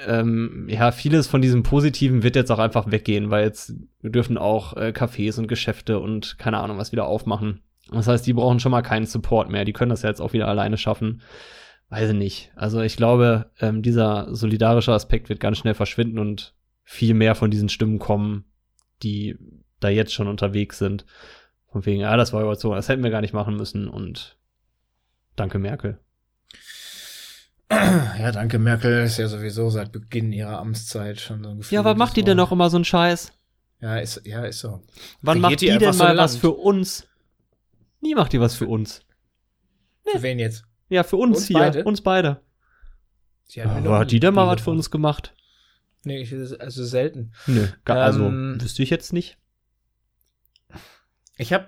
ähm, ja, vieles von diesem Positiven wird jetzt auch einfach weggehen, weil jetzt wir dürfen auch äh, Cafés und Geschäfte und keine Ahnung was wieder aufmachen. Das heißt, die brauchen schon mal keinen Support mehr. Die können das ja jetzt auch wieder alleine schaffen weiß ich nicht. Also ich glaube, ähm, dieser solidarische Aspekt wird ganz schnell verschwinden und viel mehr von diesen Stimmen kommen, die da jetzt schon unterwegs sind. Von wegen, ja, das war überzogen, das hätten wir gar nicht machen müssen und danke Merkel. Ja, danke Merkel ist ja sowieso seit Beginn ihrer Amtszeit schon so ein Gefühl. Ja, was macht die denn noch immer so einen Scheiß? Ja, ist, ja, ist so. Wann macht die, die denn mal so was für uns? Nie macht die was für uns. Nee. Für wen jetzt? Ja, für uns, uns hier. Beide? Uns beide. Sie hat, Aber hat die denn mal was für uns gemacht? Nee, also selten. Nö, also ähm, wüsste ich jetzt nicht. Ich habe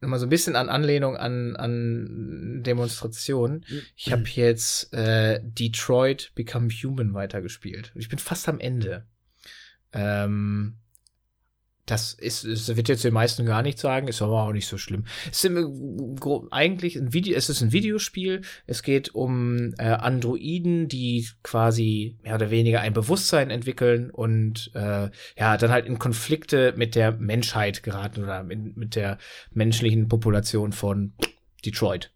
mal so ein bisschen an Anlehnung an, an Demonstrationen. Ich habe jetzt äh, Detroit Become Human weitergespielt. Ich bin fast am Ende. Ähm, das ist, es wird jetzt den meisten gar nicht sagen, ist aber auch nicht so schlimm. Es ist eigentlich ein Video, es ist ein Videospiel. Es geht um äh, Androiden, die quasi mehr oder weniger ein Bewusstsein entwickeln und äh, ja dann halt in Konflikte mit der Menschheit geraten oder mit, mit der menschlichen Population von Detroit.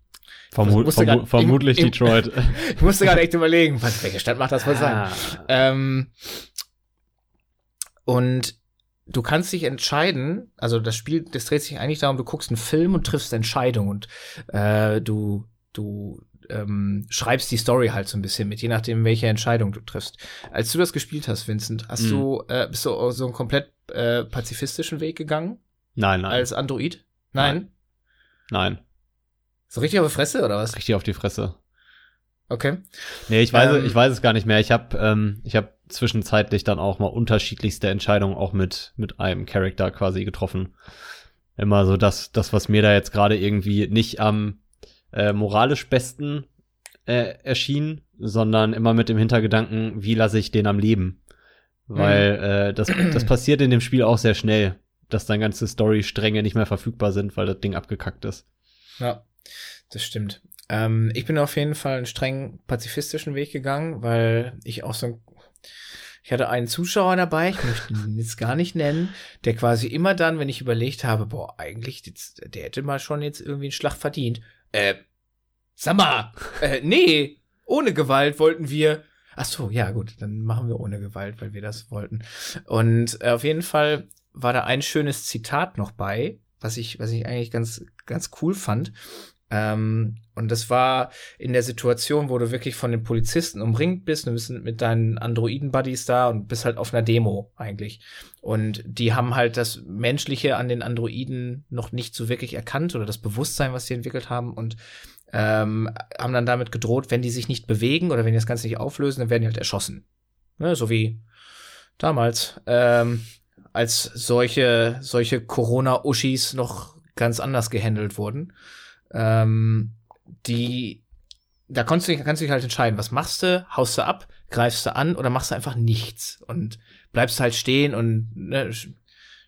Vermu vermu grad, vermutlich im, Detroit. ich musste gerade echt überlegen, was, welche Stadt macht das wohl sein? Ah. Ähm, und du kannst dich entscheiden, also das Spiel, das dreht sich eigentlich darum, du guckst einen Film und triffst Entscheidungen und äh, du, du ähm, schreibst die Story halt so ein bisschen mit, je nachdem, welche Entscheidung du triffst. Als du das gespielt hast, Vincent, hast mhm. du, äh, bist du so einen komplett äh, pazifistischen Weg gegangen? Nein, nein. Als Android? Nein? Nein. So richtig auf die Fresse, oder was? Richtig auf die Fresse. Okay. Nee, ich weiß, ähm, ich weiß es gar nicht mehr. Ich habe ähm, ich hab zwischenzeitlich dann auch mal unterschiedlichste Entscheidungen auch mit, mit einem Charakter quasi getroffen. Immer so das, das was mir da jetzt gerade irgendwie nicht am äh, moralisch besten äh, erschien, sondern immer mit dem Hintergedanken, wie lasse ich den am Leben? Weil mhm. äh, das, das passiert in dem Spiel auch sehr schnell, dass dann ganze Story-Stränge nicht mehr verfügbar sind, weil das Ding abgekackt ist. Ja, das stimmt. Ähm, ich bin auf jeden Fall einen streng pazifistischen Weg gegangen, weil ich auch so ein ich hatte einen Zuschauer dabei, ich möchte ihn jetzt gar nicht nennen, der quasi immer dann, wenn ich überlegt habe, boah, eigentlich, der hätte mal schon jetzt irgendwie einen Schlag verdient. Äh, sag mal, äh, nee, ohne Gewalt wollten wir. Ach so, ja gut, dann machen wir ohne Gewalt, weil wir das wollten. Und äh, auf jeden Fall war da ein schönes Zitat noch bei, was ich, was ich eigentlich ganz, ganz cool fand. Ähm, und das war in der Situation, wo du wirklich von den Polizisten umringt bist, du bist mit deinen Androiden-Buddies da und bist halt auf einer Demo eigentlich. Und die haben halt das Menschliche an den Androiden noch nicht so wirklich erkannt oder das Bewusstsein, was sie entwickelt haben und ähm, haben dann damit gedroht, wenn die sich nicht bewegen oder wenn die das Ganze nicht auflösen, dann werden die halt erschossen. Ne, so wie damals, ähm, als solche, solche Corona-Uschis noch ganz anders gehandelt wurden. Ähm, die, da kannst du, kannst du dich halt entscheiden, was machst du, haust du ab, greifst du an oder machst du einfach nichts und bleibst halt stehen und ne,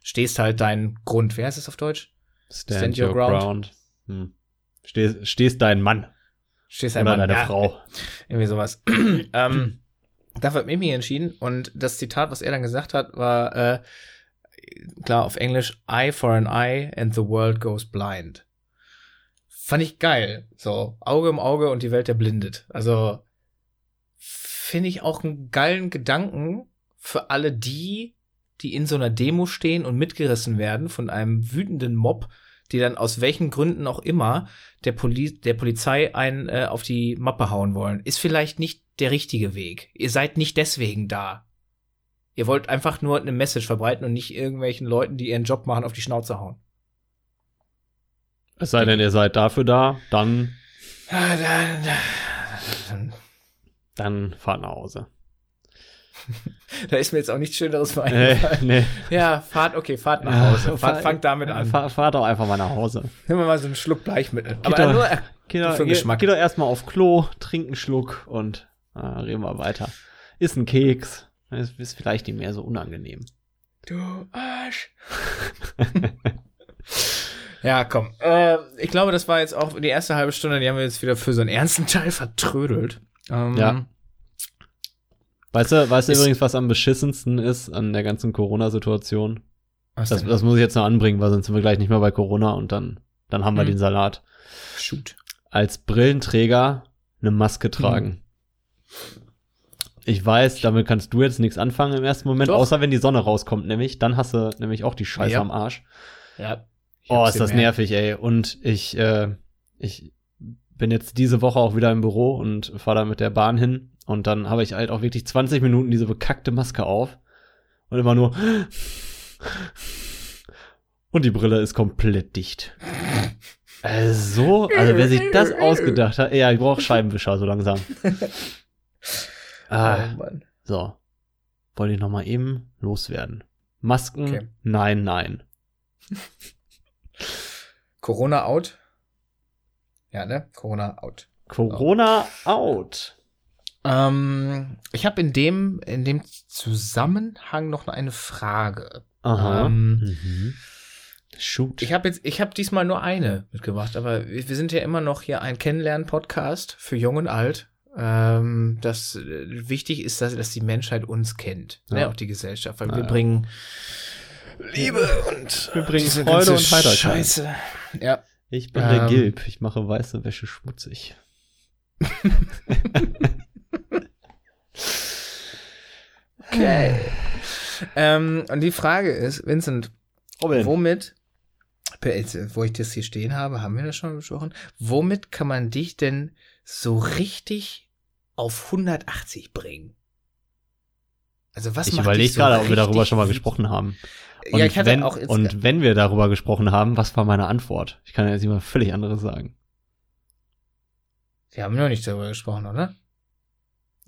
stehst halt deinen Grund. Wer heißt es auf Deutsch? Stand, Stand your, your, ground. ground. Hm. Stehst, stehst dein Mann. Stehst dein Oder Mann. deine ja, Frau. Irgendwie sowas. ähm, dafür hat Mimi entschieden und das Zitat, was er dann gesagt hat, war äh, klar auf Englisch Eye for an Eye and the world goes blind. Fand ich geil. So, Auge um Auge und die Welt erblindet. Also finde ich auch einen geilen Gedanken für alle die, die in so einer Demo stehen und mitgerissen werden von einem wütenden Mob, die dann aus welchen Gründen auch immer der, Poli der Polizei einen äh, auf die Mappe hauen wollen. Ist vielleicht nicht der richtige Weg. Ihr seid nicht deswegen da. Ihr wollt einfach nur eine Message verbreiten und nicht irgendwelchen Leuten, die ihren Job machen, auf die Schnauze hauen. Es sei denn, ihr seid dafür da, dann. Dann, dann, fahrt nach Hause. da ist mir jetzt auch nichts Schöneres für eingefallen. Nee, nee. Ja, fahrt, okay, fahrt nach Hause. Ja, fahrt, fangt damit an. Fahr, fahrt doch einfach mal nach Hause. Nehmen wir mal so einen Schluck Bleichmittel. Geht Aber doch, nur geht doch, für Geschmack. Geh doch erstmal auf Klo, trink einen Schluck und äh, reden wir weiter. Ist ein Keks. Das ist vielleicht nicht mehr so unangenehm. Du Arsch. ja, komm. Äh, ich glaube, das war jetzt auch die erste halbe Stunde, die haben wir jetzt wieder für so einen ernsten Teil vertrödelt. Ähm, ja. Weißt du, weißt du übrigens, was am beschissensten ist an der ganzen Corona-Situation? Das, das, muss ich jetzt noch anbringen, weil sonst sind wir gleich nicht mehr bei Corona und dann, dann haben wir hm. den Salat. Shoot. Als Brillenträger eine Maske tragen. Hm. Ich weiß, damit kannst du jetzt nichts anfangen im ersten Moment, Doch. außer wenn die Sonne rauskommt, nämlich. Dann hast du nämlich auch die Scheiße ja. am Arsch. Ja. Oh, ist das mehr. nervig, ey. Und ich, äh, ich bin jetzt diese Woche auch wieder im Büro und fahre da mit der Bahn hin. Und dann habe ich halt auch wirklich 20 Minuten diese bekackte Maske auf. Und immer nur. Und die Brille ist komplett dicht. Also, also wer sich das ausgedacht hat, ja, ich brauche Scheibenwischer so langsam. Ah, oh Mann. So. Wollte ich noch mal eben loswerden. Masken? Okay. Nein, nein. Corona out? Ja, ne? Corona out. Corona so. out. Ähm, ich habe in dem, in dem Zusammenhang noch eine Frage. Aha. Ähm, mhm. Shoot. Ich habe jetzt, ich habe diesmal nur eine mitgebracht, aber wir, wir sind ja immer noch hier ein Kennenlernen-Podcast für Jung und Alt ähm, dass äh, wichtig ist, dass, dass die Menschheit uns kennt, ne, ja. ne? auch die Gesellschaft, weil ja, wir bringen Liebe und wir bringen Freude und Heiterkeit. Scheiße. Ja. Ich bin ähm, der Gilb, ich mache weiße Wäsche schmutzig. okay. ähm, und die Frage ist, Vincent, Robin. womit, wo ich das hier stehen habe, haben wir das schon besprochen, womit kann man dich denn so richtig auf 180 bringen. Also was ich überlege so gerade, ob wir darüber schon mal gesprochen haben. Und, ja, ich hatte wenn, auch und wenn wir darüber gesprochen haben, was war meine Antwort? Ich kann jetzt immer völlig anderes sagen. Wir haben noch nicht darüber gesprochen, oder?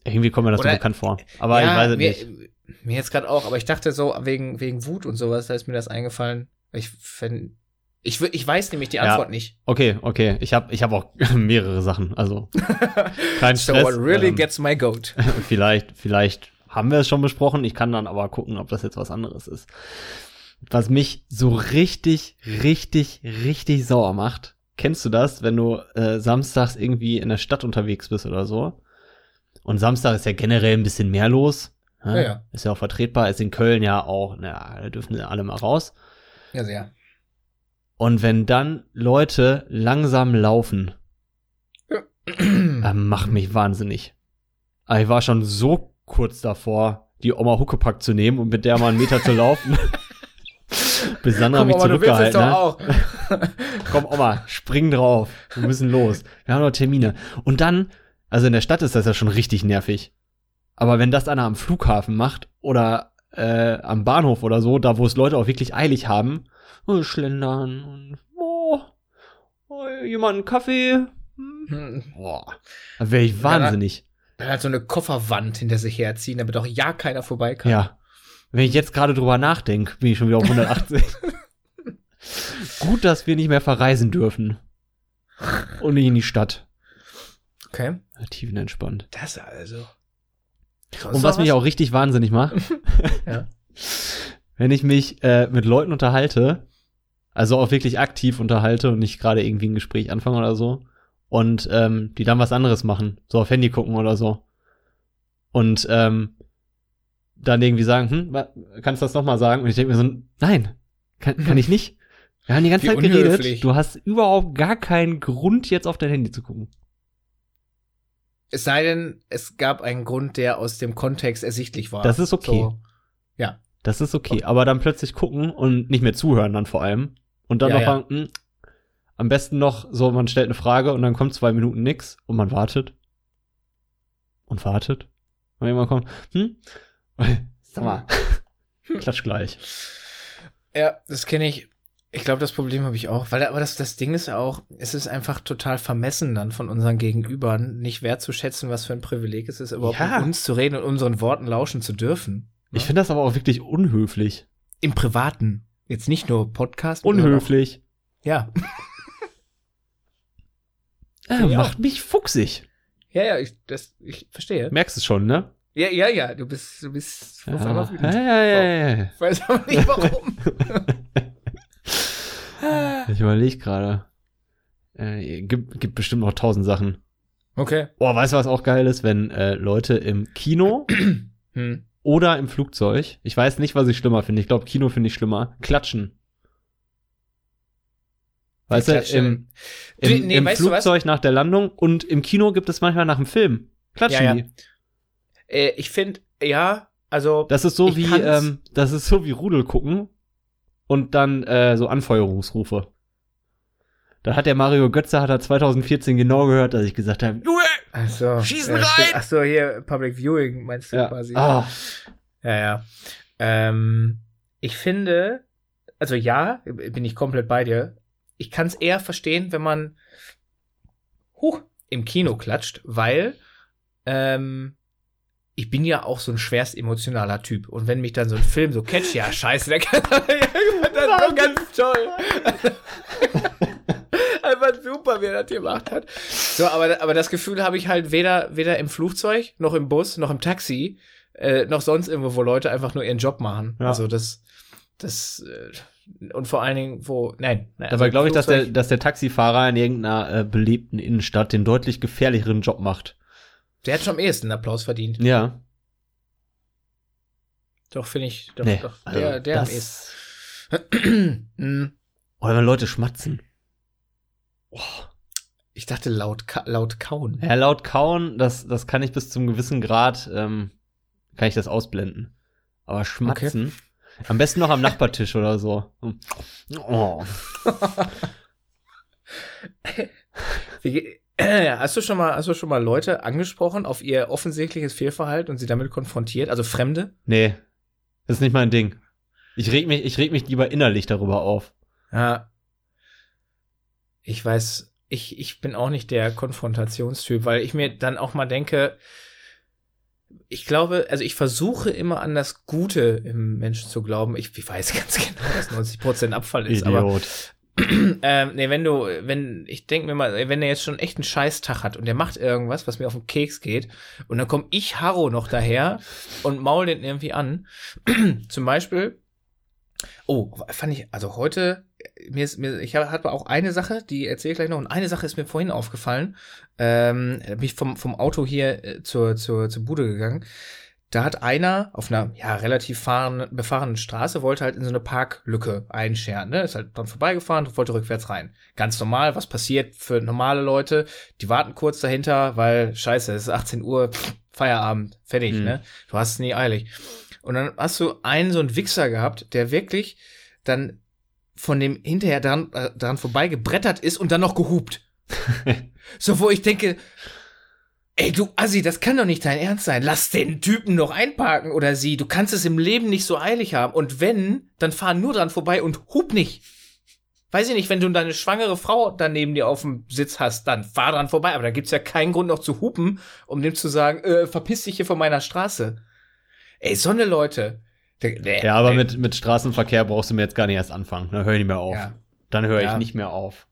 Irgendwie kommt mir das oder, so bekannt vor. Aber ja, ich weiß es mir, nicht. Mir jetzt gerade auch, aber ich dachte so, wegen, wegen Wut und sowas, da ist mir das eingefallen. Ich fände ich, ich weiß nämlich die Antwort ja, nicht. Okay, okay. Ich habe ich hab auch mehrere Sachen. Also kein Stress. So what really ähm, gets my goat. vielleicht, vielleicht haben wir es schon besprochen. Ich kann dann aber gucken, ob das jetzt was anderes ist. Was mich so richtig, richtig, richtig sauer macht. Kennst du das, wenn du äh, samstags irgendwie in der Stadt unterwegs bist oder so? Und Samstag ist ja generell ein bisschen mehr los. Ja, ja. Ist ja auch vertretbar. Ist in Köln ja auch, naja, da dürfen alle mal raus. Ja, sehr. Und wenn dann Leute langsam laufen, äh, macht mich wahnsinnig. Aber ich war schon so kurz davor, die Oma Huckepack zu nehmen und mit der mal einen Meter zu laufen. Bis Sandra Guck, mich zurückgehalten hat. Komm, Oma, spring drauf. Wir müssen los. Wir haben noch Termine. Und dann, also in der Stadt ist das ja schon richtig nervig. Aber wenn das einer am Flughafen macht oder äh, am Bahnhof oder so, da wo es Leute auch wirklich eilig haben, oh, schlendern und oh, oh, jemand einen Kaffee? Hm. Boah, da wäre ich wahnsinnig. Dann halt so eine Kofferwand hinter sich herziehen, damit auch ja keiner vorbei kann. Ja. Wenn ich jetzt gerade drüber nachdenke, bin ich schon wieder auf 180. Gut, dass wir nicht mehr verreisen dürfen. Und nicht in die Stadt. Okay. Tiefenentspannt. Das also. Und was mich auch richtig wahnsinnig macht, Ja. wenn ich mich äh, mit Leuten unterhalte, also auch wirklich aktiv unterhalte und nicht gerade irgendwie ein Gespräch anfange oder so, und ähm, die dann was anderes machen, so auf Handy gucken oder so. Und ähm, dann irgendwie sagen, hm, kannst du das nochmal sagen? Und ich denke mir so, nein, kann, kann ich nicht. Wir haben die ganze Wie Zeit geredet. unhöflich. Du hast überhaupt gar keinen Grund, jetzt auf dein Handy zu gucken. Es sei denn, es gab einen Grund, der aus dem Kontext ersichtlich war. Das ist okay. So. Ja. Das ist okay. Aber dann plötzlich gucken und nicht mehr zuhören dann vor allem. Und dann Ja, noch ja. fragen, hm, am besten noch so, man stellt eine Frage und dann kommt zwei Minuten nix und man wartet. Und wartet. Und irgendwann kommt, hm? Sag mal, klatsch gleich. Ja, das kenne ich. Ich glaube, das Problem habe ich auch. Weil, aber das, das Ding ist auch, es ist einfach total vermessen dann von unseren Gegenübern, nicht wertzuschätzen, was für ein Privileg es ist, überhaupt Ja. mit uns zu reden und unseren Worten lauschen zu dürfen. Ich finde das aber auch wirklich unhöflich. Im Privaten. Jetzt nicht nur Podcast. Unhöflich. Ja. Äh, Ja. Macht mich fuchsig. Ja, ja, ich, das, ich verstehe. Merkst es schon, ne? Ja, ja, ja, du bist, du bist ja, wütend. ja, ja, ja, ja. Ich weiß aber nicht warum. Ich überlege gerade. Äh, gibt, gibt bestimmt noch tausend Sachen. okay. Boah, weißt du, was auch geil ist, wenn äh, Leute im Kino Hm. oder im Flugzeug, ich weiß nicht, was ich schlimmer finde, ich glaube, Kino finde ich schlimmer, klatschen. Weißt du, klatschen. im, Du, im, nee, im weißt du? Flugzeug nach der Landung und im Kino gibt es manchmal nach dem Film. Klatschen Ja, ja. die. Äh, ich finde, ja, also. Das ist so wie, ähm, das ist so wie Rudel gucken und dann äh, so Anfeuerungsrufe. Da hat der Mario Götze, hat er 2014 genau gehört, dass ich gesagt habe, Junge! Ach so. Schießen ja, rein! Ach so, hier Public Viewing meinst du Ja. quasi. Ah, Ja, ja. Ähm, ich finde, also ja, bin ich komplett bei dir. Ich kann es eher verstehen, wenn man huh, im Kino klatscht, weil ähm, ich bin ja auch so ein schwerst emotionaler Typ. Und wenn mich dann so ein Film so catcht, ja, scheiße, der kann ist so ganz toll. Einfach super, wie er das gemacht hat. So, aber, aber das Gefühl habe ich halt weder, weder im Flugzeug, noch im Bus, noch im Taxi, äh, noch sonst irgendwo, wo Leute einfach nur ihren Job machen. Ja. Also das, das, äh, und vor allen Dingen, wo, nein. nein Dabei also glaube ich, dass der, dass der Taxifahrer in irgendeiner äh, belebten Innenstadt den deutlich gefährlicheren Job macht. der hat schon am ehesten Applaus verdient. Ja. Doch, finde ich, doch, Nee, doch, also der, der am ehesten. Oder wenn Leute schmatzen. Ich dachte laut, ka laut kauen. Ja, laut kauen, das, das kann ich bis zum gewissen Grad, ähm, kann ich das ausblenden. Aber schmatzen, am besten noch am Nachbartisch oder so. Oh. Äh, hast du schon mal, hast du schon mal Leute angesprochen auf ihr offensichtliches Fehlverhalten und sie damit konfrontiert? Also Fremde? Nee, das ist nicht mein Ding. Ich reg mich, ich reg mich lieber innerlich darüber auf. Ja. Ich weiß, ich, ich bin auch nicht der Konfrontationstyp, weil ich mir dann auch mal denke, ich glaube, also ich versuche immer an das Gute im Menschen zu glauben. Ich, ich weiß ganz genau, dass 90% Abfall ist, aber Idiot. ähm, nee, wenn du, wenn, ich denke mir mal, wenn der jetzt schon echt einen Scheißtag hat und der macht irgendwas, was mir auf den Keks geht, und dann komm ich Harro noch daher und maul den irgendwie an. Zum Beispiel, oh, fand ich, also heute, mir ist, mir, ich hatte auch eine Sache, die erzähle ich gleich noch, und eine Sache ist mir vorhin aufgefallen, ähm, bin ich vom, vom Auto hier äh, zur, zur, zur Bude gegangen. Da hat einer auf einer ja relativ fahren, befahrenen Straße wollte halt in so eine Parklücke einscheren, ne? Ist halt dran vorbeigefahren und wollte rückwärts rein. Ganz normal, was passiert für normale Leute? Die warten kurz dahinter, weil scheiße, es ist 18 Uhr, pff, Feierabend, fertig, Mhm. ne? Du hast es nie eilig. Und dann hast du einen so einen Wichser gehabt, der wirklich dann von dem hinterher dran, äh, dran vorbei gebrettert ist und dann noch gehupt. so, wo ich denke, ey, du Assi, das kann doch nicht dein Ernst sein. Lass den Typen noch einparken oder sie. Du kannst es im Leben nicht so eilig haben. Und wenn, dann fahr nur dran vorbei und hub nicht. Weiß ich nicht, wenn du deine schwangere Frau daneben dir auf dem Sitz hast, dann fahr dran vorbei. Aber da gibt's ja keinen Grund noch zu hupen, um dem zu sagen, äh, verpiss dich hier von meiner Straße. Ey, so eine Leute. Ja, aber mit, mit Straßenverkehr brauchst du mir jetzt gar nicht erst anfangen. Dann höre ich nicht mehr auf. Ja, Dann höre ich Ja. nicht mehr auf.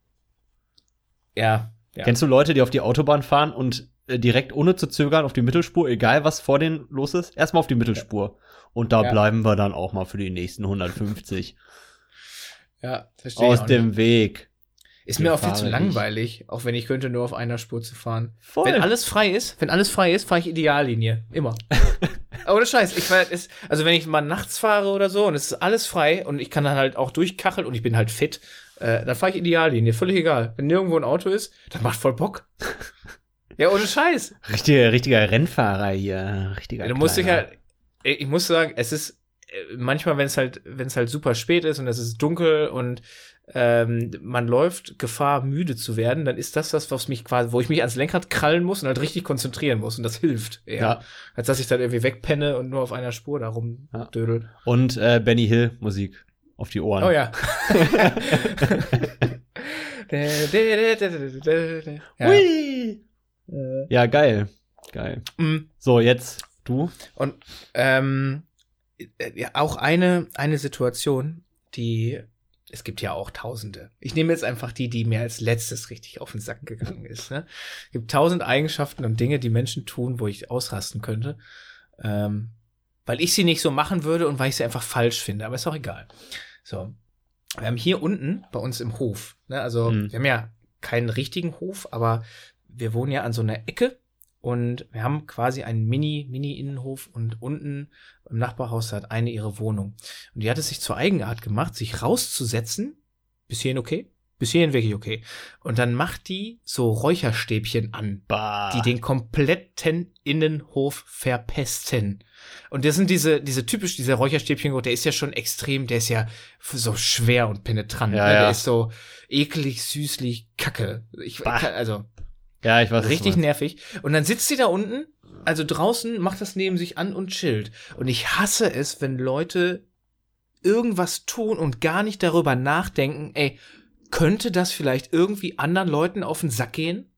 ja. ja. Kennst du Leute, die auf die Autobahn fahren und äh, direkt ohne zu zögern auf die Mittelspur, egal was vor denen los ist, erstmal auf die Mittelspur. Und da bleiben wir dann auch mal für die nächsten 150 Ja, verstehe ich aus dem. Weg. Ist mir auch viel zu langweilig, auch wenn ich könnte nur auf einer Spur zu fahren. Voll. Wenn alles frei ist, wenn alles frei ist, fahre ich Ideallinie. Immer. Ohne Scheiß, ich fahr, ist, also wenn ich mal nachts fahre oder so und es ist alles frei und ich kann dann halt auch durchkacheln und ich bin halt fit, äh, dann fahre ich Ideallinie, völlig egal. Wenn nirgendwo ein Auto ist, das macht voll Bock. ja, ohne Scheiß. Richtiger, richtiger Rennfahrer hier. Richtiger du musst dich halt, ich ich muss sagen, es ist äh, manchmal, wenn es halt, wenn es halt super spät ist und es ist dunkel und ähm, man läuft Gefahr, müde zu werden, dann ist das das, was mich quasi, wo ich mich ans Lenkrad krallen muss und halt richtig konzentrieren muss und das hilft eher, Ja. als dass ich dann irgendwie wegpenne und nur auf einer Spur da Ja. rumdödel. Und äh, Benny Hill Musik auf die Ohren. Oh ja. ja. Hui. Ja, geil. Geil. Mm. So, jetzt du. Und ähm, äh, ja, auch eine, eine Situation, die es gibt ja auch Tausende. Ich nehme jetzt einfach die, die mir als letztes richtig auf den Sack gegangen ist. Ne? Es gibt tausend Eigenschaften und Dinge, die Menschen tun, wo ich ausrasten könnte, ähm, weil ich sie nicht so machen würde und weil ich sie einfach falsch finde. Aber ist auch egal. So, wir haben hier unten bei uns im Hof. Ne? Also Mhm. wir haben ja keinen richtigen Hof, aber wir wohnen ja an so einer Ecke und wir haben quasi einen Mini, Mini-Innenhof und unten im Nachbarhaus hat eine ihre Wohnung. Und die hat es sich zur Eigenart gemacht, sich rauszusetzen. Bis hierhin okay? Bis hierhin wirklich okay. Und dann macht die so Räucherstäbchen an, Bah. die den kompletten Innenhof verpesten. Und das sind diese, diese typisch, dieser Räucherstäbchen, der ist ja schon extrem, der ist ja so schwer und penetrant. Ja, ne? ja. Der ist so eklig, süßlich, kacke. Ich, Bah. also, ja, ich weiß. Richtig nervig. Und dann sitzt sie da unten, also draußen, macht das neben sich an und chillt. Und ich hasse es, wenn Leute irgendwas tun und gar nicht darüber nachdenken, ey, könnte das vielleicht irgendwie anderen Leuten auf den Sack gehen?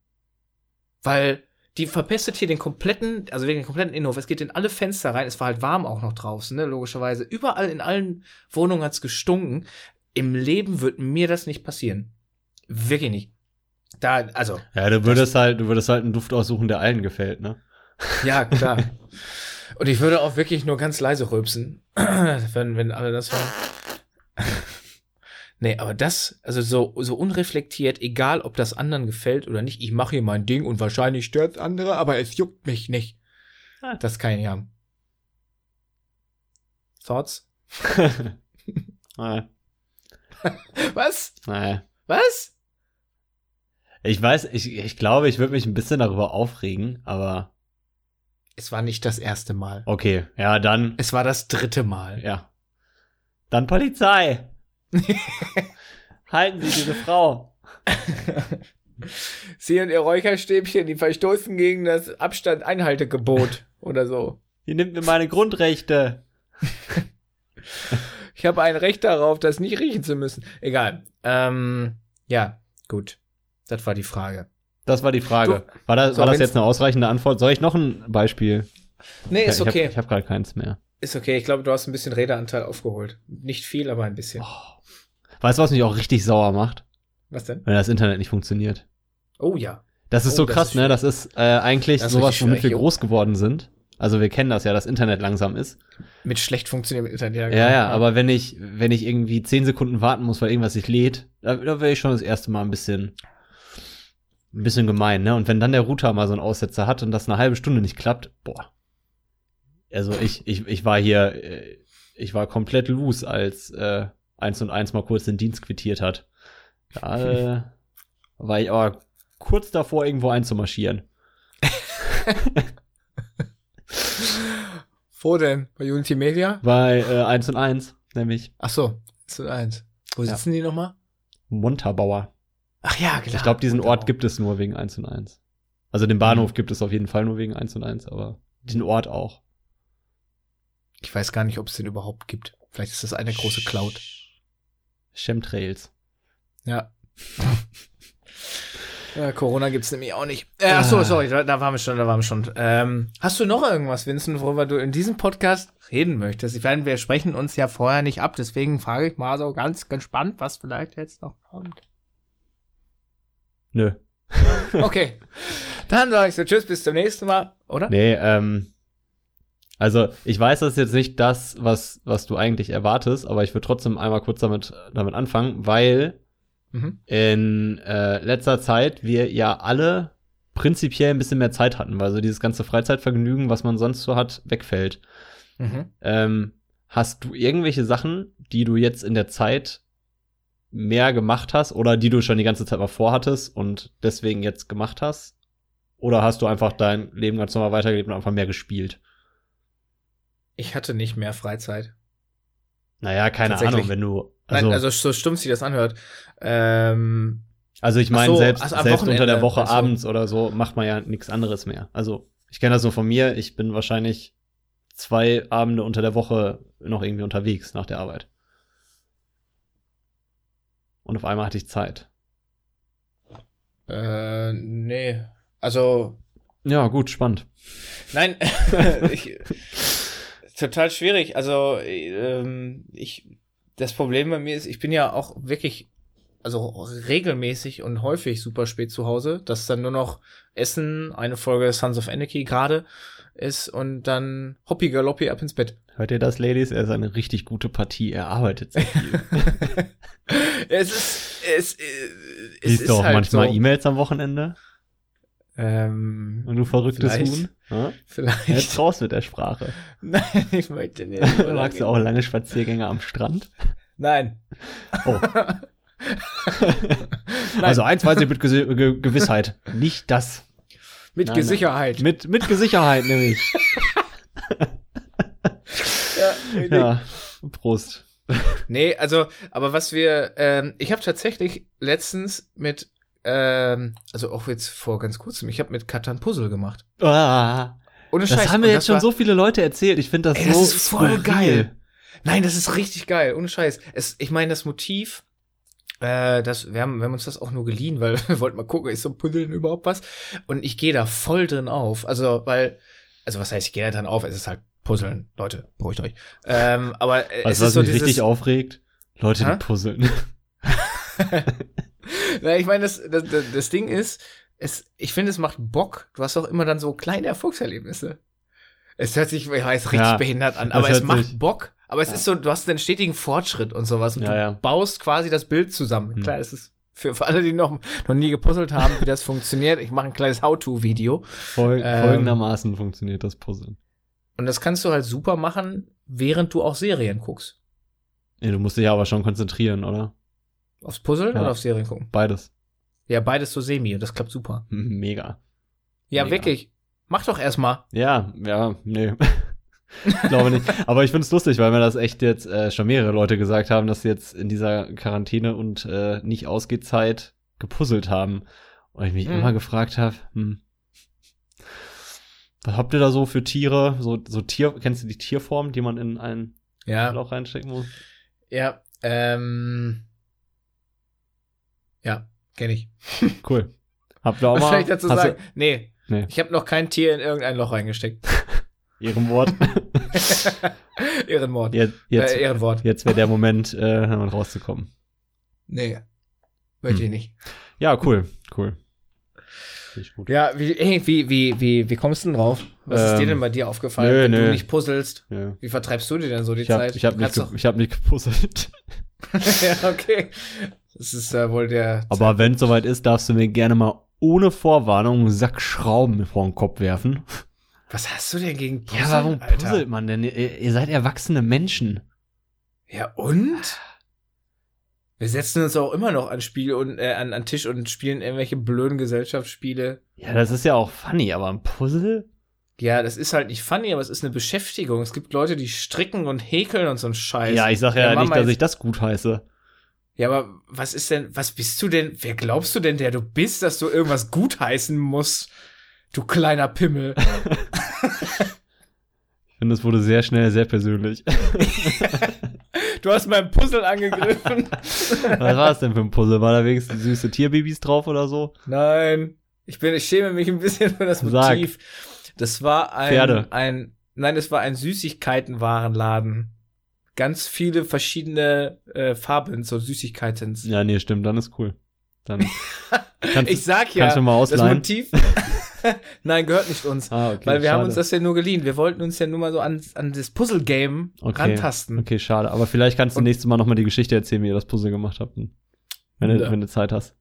Weil die verpestet hier den kompletten, also wegen den kompletten Innenhof. Es geht in alle Fenster rein. Es war halt warm auch noch draußen, ne, logischerweise. Überall in allen Wohnungen hat's gestunken. Im Leben wird mir das nicht passieren. Wirklich nicht. Da, also, Ja, du würdest halt, du würdest halt einen Duft aussuchen, der allen gefällt, ne? Ja, klar. Und ich würde auch wirklich nur ganz leise rülpsen, wenn, wenn alle das hören. Nee, aber das, also so, so unreflektiert, egal ob das anderen gefällt oder nicht, ich mache hier mein Ding und wahrscheinlich stört andere, aber es juckt mich nicht. Ah. Das kann ich nicht haben. Thoughts? naja, Was? naja. Was? Ich weiß, ich, ich glaube, ich würde mich ein bisschen darüber aufregen, aber Es war nicht das erste Mal. okay, ja, dann, Es war das dritte Mal. ja. Dann Polizei. Halten Sie diese Frau. Sie und ihr Räucherstäbchen, die verstoßen gegen das Abstand-Einhaltegebot oder so. Die nimmt mir meine Grundrechte. Ich habe ein Recht darauf, das nicht riechen zu müssen. Egal. Ähm, ja, gut. Das war die Frage. Das war die Frage. Du- war das, so, war das jetzt eine ausreichende Antwort? Soll ich noch ein Beispiel? Nee, ist ich okay. Hab, ich habe gerade keins mehr. Ist okay. Ich glaube, du hast ein bisschen Redeanteil aufgeholt. Nicht viel, aber ein bisschen. Weißt du, was mich auch richtig sauer macht? Was denn? Wenn das Internet nicht funktioniert. Oh ja. Das ist Oh, so das krass, ist ne? Das ist äh, eigentlich Das ist sowas, womit wir groß geworden sind. Also wir kennen das ja, dass Internet langsam ist. Mit schlecht funktionierendem Internet. Ja, genau. ja, aber wenn ich, wenn ich irgendwie zehn Sekunden warten muss, weil irgendwas sich lädt, da, da wäre ich schon das erste Mal ein bisschen, ein bisschen gemein, ne? Und wenn dann der Router mal so einen Aussetzer hat und das eine halbe Stunde nicht klappt, boah. Also ich, ich, ich war hier, äh, ich war komplett loose, als äh, eins und eins mal kurz den Dienst quittiert hat. Da äh, war ich aber kurz davor, irgendwo einzumarschieren. Wo denn? Bei Unity Media? Bei äh, eins und eins, nämlich. Ach so. Zu eins. Wo Ja. sitzen die nochmal? Montabaur. Ach ja, klar. Ich glaube, diesen Ort Genau. gibt es nur wegen 1 und 1. Also den Bahnhof gibt es auf jeden Fall nur wegen 1 und 1, aber den Ort auch. Ich weiß gar nicht, ob es den überhaupt gibt. Vielleicht ist das eine große Cloud. Chemtrails. Ja. ja Corona gibt's nämlich auch nicht. Äh, ach so, Ah. sorry, da, da waren wir schon, da waren wir schon. Ähm, hast du noch irgendwas, Vincent, worüber du in diesem Podcast reden möchtest? Ich meine, wir sprechen uns ja vorher nicht ab, deswegen frage ich mal so ganz gespannt, was vielleicht jetzt noch kommt. Nö. Okay. Dann sage ich so Tschüss, bis zum nächsten Mal, oder? Nee, ähm, also ich weiß, das ist jetzt nicht das, was, was du eigentlich erwartest, aber ich würde trotzdem einmal kurz damit, damit anfangen, weil Mhm. in äh, letzter Zeit wir ja alle prinzipiell ein bisschen mehr Zeit hatten, weil so dieses ganze Freizeitvergnügen, was man sonst so hat, wegfällt. Mhm. Ähm, hast du irgendwelche Sachen, die du jetzt in der Zeit mehr gemacht hast oder die du schon die ganze Zeit mal vorhattest und deswegen jetzt gemacht hast? Oder hast du einfach dein Leben ganz normal weitergelebt und einfach mehr gespielt? Ich hatte nicht mehr Freizeit. Naja, keine. Ahnung, wenn du. Also, Nein, also so stumpf sich das anhört. Ähm, also ich meine, so, selbst, also selbst unter der Woche also- abends oder so macht man ja nichts anderes mehr. Also ich kenne das nur von mir. Ich bin wahrscheinlich zwei Abende unter der Woche noch irgendwie unterwegs nach der Arbeit. Und auf einmal hatte ich Zeit. äh, nee. Also, Ja, gut, spannend. Nein, ich, total schwierig. Also ähm, ich, das Problem bei mir ist, ich bin ja auch wirklich, also regelmäßig und häufig super spät zu Hause, dass dann nur noch Essen, eine Folge Sons of Anarchy gerade ist und dann Hoppi Galoppi ab ins Bett. Hört ihr das, Ladies? Er ist eine richtig gute Partie. Er arbeitet sehr viel. es ist, es, äh, es Liest ist du auch halt manchmal so. E-Mails am Wochenende? Ähm, Und du verrücktes Vielleicht. Huhn? Vielleicht. Jetzt raus mit der Sprache. Nein, ich möchte nicht. Magst du auch lange Spaziergänge am Strand? Nein. Oh. Also eins weiß ich mit Ge Ge Gewissheit. Nicht das. Mit Nein, nein. Sicherheit. Mit, mit Gesicherheit nämlich. Ja. Ja. Prost. Nee, also, aber was wir, ähm, ich habe tatsächlich letztens mit, ähm, also auch jetzt vor ganz kurzem, ich habe mit Katan Puzzle gemacht. Ah, Ohne das Scheiß. haben mir jetzt schon war- so viele Leute erzählt. Ich finde das Ey, so das ist voll skurril. geil. Nein, das ist richtig geil, ohne Scheiß. Es, ich meine, das Motiv, äh, das, wir, haben, wir haben uns das auch nur geliehen, weil wir wollten mal gucken, ist so Puzzeln überhaupt was? Und ich gehe da voll drin auf. Also, weil, also was heißt, ich gehe da drin auf? Es ist halt Puzzeln, Leute, beruhigt euch. Ähm, aber äh, Was, es was ist so mich dieses, richtig aufregt? Leute, Hä? die puzzeln. Na, ich meine, das, das, das, Ding ist, es, ich finde, es macht Bock. Du hast auch immer dann so kleine Erfolgserlebnisse. Es hört sich, ich weiß, richtig Ja, behindert an, aber es macht sich- Bock. Aber es ist so, du hast einen stetigen Fortschritt und sowas und Ja, du ja. baust quasi das Bild zusammen. Hm. Klar, es ist für, für alle, die noch, noch nie gepuzzelt haben, wie das funktioniert. Ich mache ein kleines How-To-Video. Fol Ähm. folgendermaßen funktioniert das Puzzeln. Und das kannst du halt super machen, während du auch Serien guckst. Ja, du musst dich aber schon konzentrieren, oder? Aufs Puzzeln Ja. oder auf Serien gucken? Beides. Ja, beides so semi und das klappt super. Mega. Ja, Mega. wirklich. Mach doch erstmal. Ja, ja, nee. ich glaube nicht. Aber ich finde es lustig, weil mir das echt jetzt äh, schon mehrere Leute gesagt haben, dass sie jetzt in dieser Quarantäne und äh, nicht ausgeht Zeit gepuzzelt haben. Und ich mich Mhm. immer gefragt habe, hm, was habt ihr da so für Tiere? So, so Tier, kennst du die Tierform, die man in ein Ja. Loch reinstecken muss? Ja, ähm. Ja, kenne ich. Cool. Habt ihr auch Was mal? soll ich dazu sagen? Nee, Du, nee, ich habe noch kein Tier in irgendein Loch reingesteckt. Ehrenwort. Ehrenmord. jetzt jetzt, äh, Ehrenwort. jetzt wäre der Moment, äh, rauszukommen. Nee. Möchte Hm. ich nicht. Ja, cool, cool. Finde ich gut. Ja, wie, wie, wie, wie, wie kommst du denn drauf? Was ist Ähm, dir denn bei dir aufgefallen, nö, wenn nö. du nicht puzzelst? Ja. Wie vertreibst du dir denn so die Ich habe Zeit? ich hab Du nicht, ich hab nicht gepuzzelt. ja, okay. Das ist äh, wohl der. Aber wenn es soweit ist, darfst du mir gerne mal ohne Vorwarnung einen Sack Schrauben vor den Kopf werfen. Was hast du denn gegen Puzzeln, Ja, warum Alter? puzzelt man denn? Ihr, ihr seid erwachsene Menschen. Ja, und? Wir setzen uns auch immer noch an Spiel und äh, an, an Tisch und spielen irgendwelche blöden Gesellschaftsspiele. Ja, das ist ja auch funny, aber ein Puzzle? Ja, das ist halt nicht funny, aber es ist eine Beschäftigung. Es gibt Leute, die stricken und häkeln und so ein Scheiß. Ja, ich sag ja, Ja, nicht, dass ich das gut heiße. Ja, aber was ist denn, was bist du denn, wer glaubst du denn, der du bist, dass du irgendwas gutheißen musst? Du kleiner Pimmel. Ich finde, es wurde sehr schnell sehr persönlich. Du hast mein Puzzle angegriffen. Was war es denn für ein Puzzle? War da wenigstens süße Tierbabys drauf oder so? Nein. Ich bin, ich schäme mich ein bisschen für das Sag. Motiv. Das war ein, Pferde. ein, nein, es war ein Süßigkeitenwarenladen. Ganz viele verschiedene äh, Farben, so Süßigkeiten. Ja, nee, stimmt, dann ist cool. Dann kannst, Ich sag ja, das. Motiv, nein, gehört nicht uns. Ah, okay. weil wir haben schade. uns das ja nur geliehen. Wir wollten uns ja nur mal so an, an das Puzzle-Game Okay. rantasten. Okay, schade. Aber vielleicht kannst du Und- nächstes Mal nochmal die Geschichte erzählen, wie ihr das Puzzle gemacht habt. Wenn du, Ja. wenn du Zeit hast.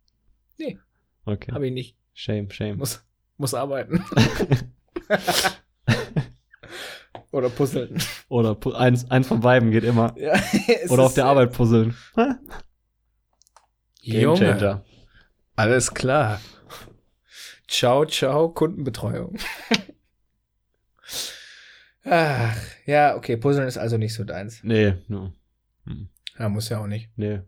Nee. Okay. Hab ich nicht. Shame, shame. Muss, muss arbeiten. Oder puzzeln. Oder pu- eins, eins von beiden geht immer. Ja, Oder auf der Arbeit puzzeln. Junge, alles klar. Ciao, ciao, Kundenbetreuung. Ach, ja, okay, Puzzeln ist also nicht so deins. Nee, no. Ja, muss ja auch nicht. nee.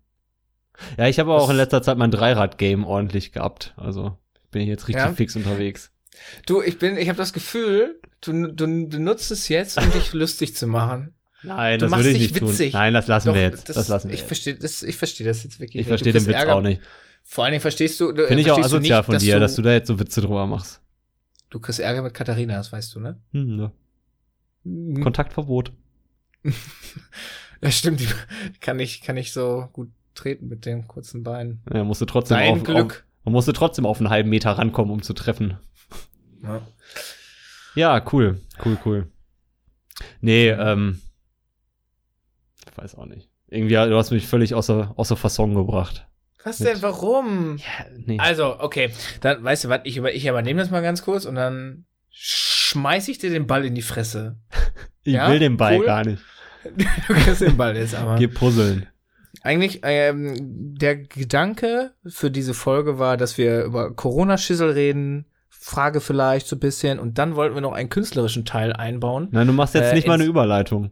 Ja, ich habe auch Das- in letzter Zeit mein Dreirad-Game ordentlich gehabt. Also bin ich jetzt richtig Ja? fix unterwegs. Du, ich bin, ich habe das Gefühl, du, du, du nutzt es jetzt, um dich lustig zu machen. Nein, Du das würde ich nicht witzig. tun. Nein, das lassen Doch, wir jetzt. Das, lassen wir ich verstehe das, ich verstehe das jetzt wirklich. Ich verstehe den Witz Ärger. auch nicht. Vor allen Dingen verstehst du. du Finde ich auch asozial nicht, von dass dir, du, dass du da jetzt so Witze drüber machst. Du kriegst Ärger mit Katharina, das weißt du, ne? Hm, ne. Hm. Kontaktverbot. Ja, stimmt, die kann ich, kann ich so gut treten mit den kurzen Beinen. Ja, musste trotzdem Dein auf, Glück. Auf, man musste trotzdem auf einen halben Meter rankommen, um zu treffen. Ja. Ja, cool. Cool, cool. Nee, ähm. Ich weiß auch nicht. Irgendwie, du hast mich völlig außer, außer Fasson gebracht. Was denn, warum? Ja, nee. Also, okay, dann, weißt du was, ich, über, ich übernehme das mal ganz kurz und dann schmeiß ich dir den Ball in die Fresse. ich ja, will den Ball cool. gar nicht. Du kriegst den Ball jetzt aber. Geh puzzeln. Eigentlich, ähm, der Gedanke für diese Folge war, dass wir über Corona-Schissel reden, Frage vielleicht so ein bisschen, und dann wollten wir noch einen künstlerischen Teil einbauen. Nein, du machst jetzt Äh, nicht mal eine Überleitung.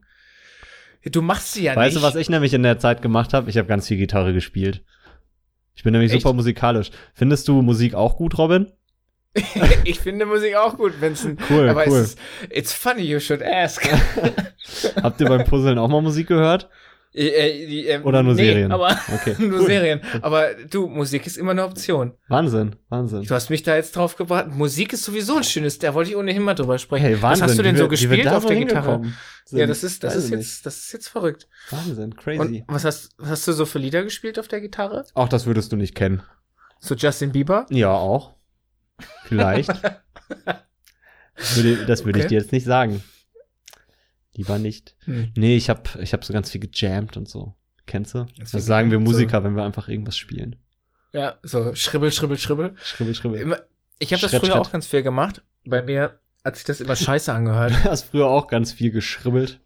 Du machst sie ja weißt nicht. du, was ich nämlich in der Zeit gemacht habe? Ich habe ganz viel Gitarre gespielt. Ich bin nämlich Echt? super musikalisch. Findest du Musik auch gut, Robin? ich finde Musik auch gut, Vincent. Cool, aber cool. es ist, it's funny you should ask. Habt ihr beim Puzzeln auch mal Musik gehört? Äh, äh, ähm, Oder nur nee, Serien? Aber Okay. nur cool. Serien. Aber du, Musik ist immer eine Option. Wahnsinn, Wahnsinn. Du hast mich da jetzt drauf gebracht. Musik ist sowieso ein schönes, da wollte ich ohnehin mal drüber sprechen. Hey, Was Wahnsinn. hast du denn so wir- gespielt auf der Gitarre? sind. Ja, das ist, das Weiß ist ich jetzt, das ist jetzt verrückt. Wahnsinn, Und crazy. was hast, was hast du so für Lieder gespielt auf der Gitarre? Auch das würdest du nicht kennen. So Justin Bieber? Ja, auch. Vielleicht. das würde, das würde ich Okay. dir jetzt nicht sagen. Lieber nicht. Hm. Nee, ich habe ich hab so ganz viel gejammt und so. Kennst du? Das viel sagen wir gejammt, so. Musiker, wenn wir einfach irgendwas spielen. Ja, so Schribbel, Schribbel, Schribbel. Schribbel, schribbel. Ich habe das früher Schritt. auch ganz viel gemacht. Bei mir hat sich das immer scheiße angehört. Du hast früher auch ganz viel geschribbelt.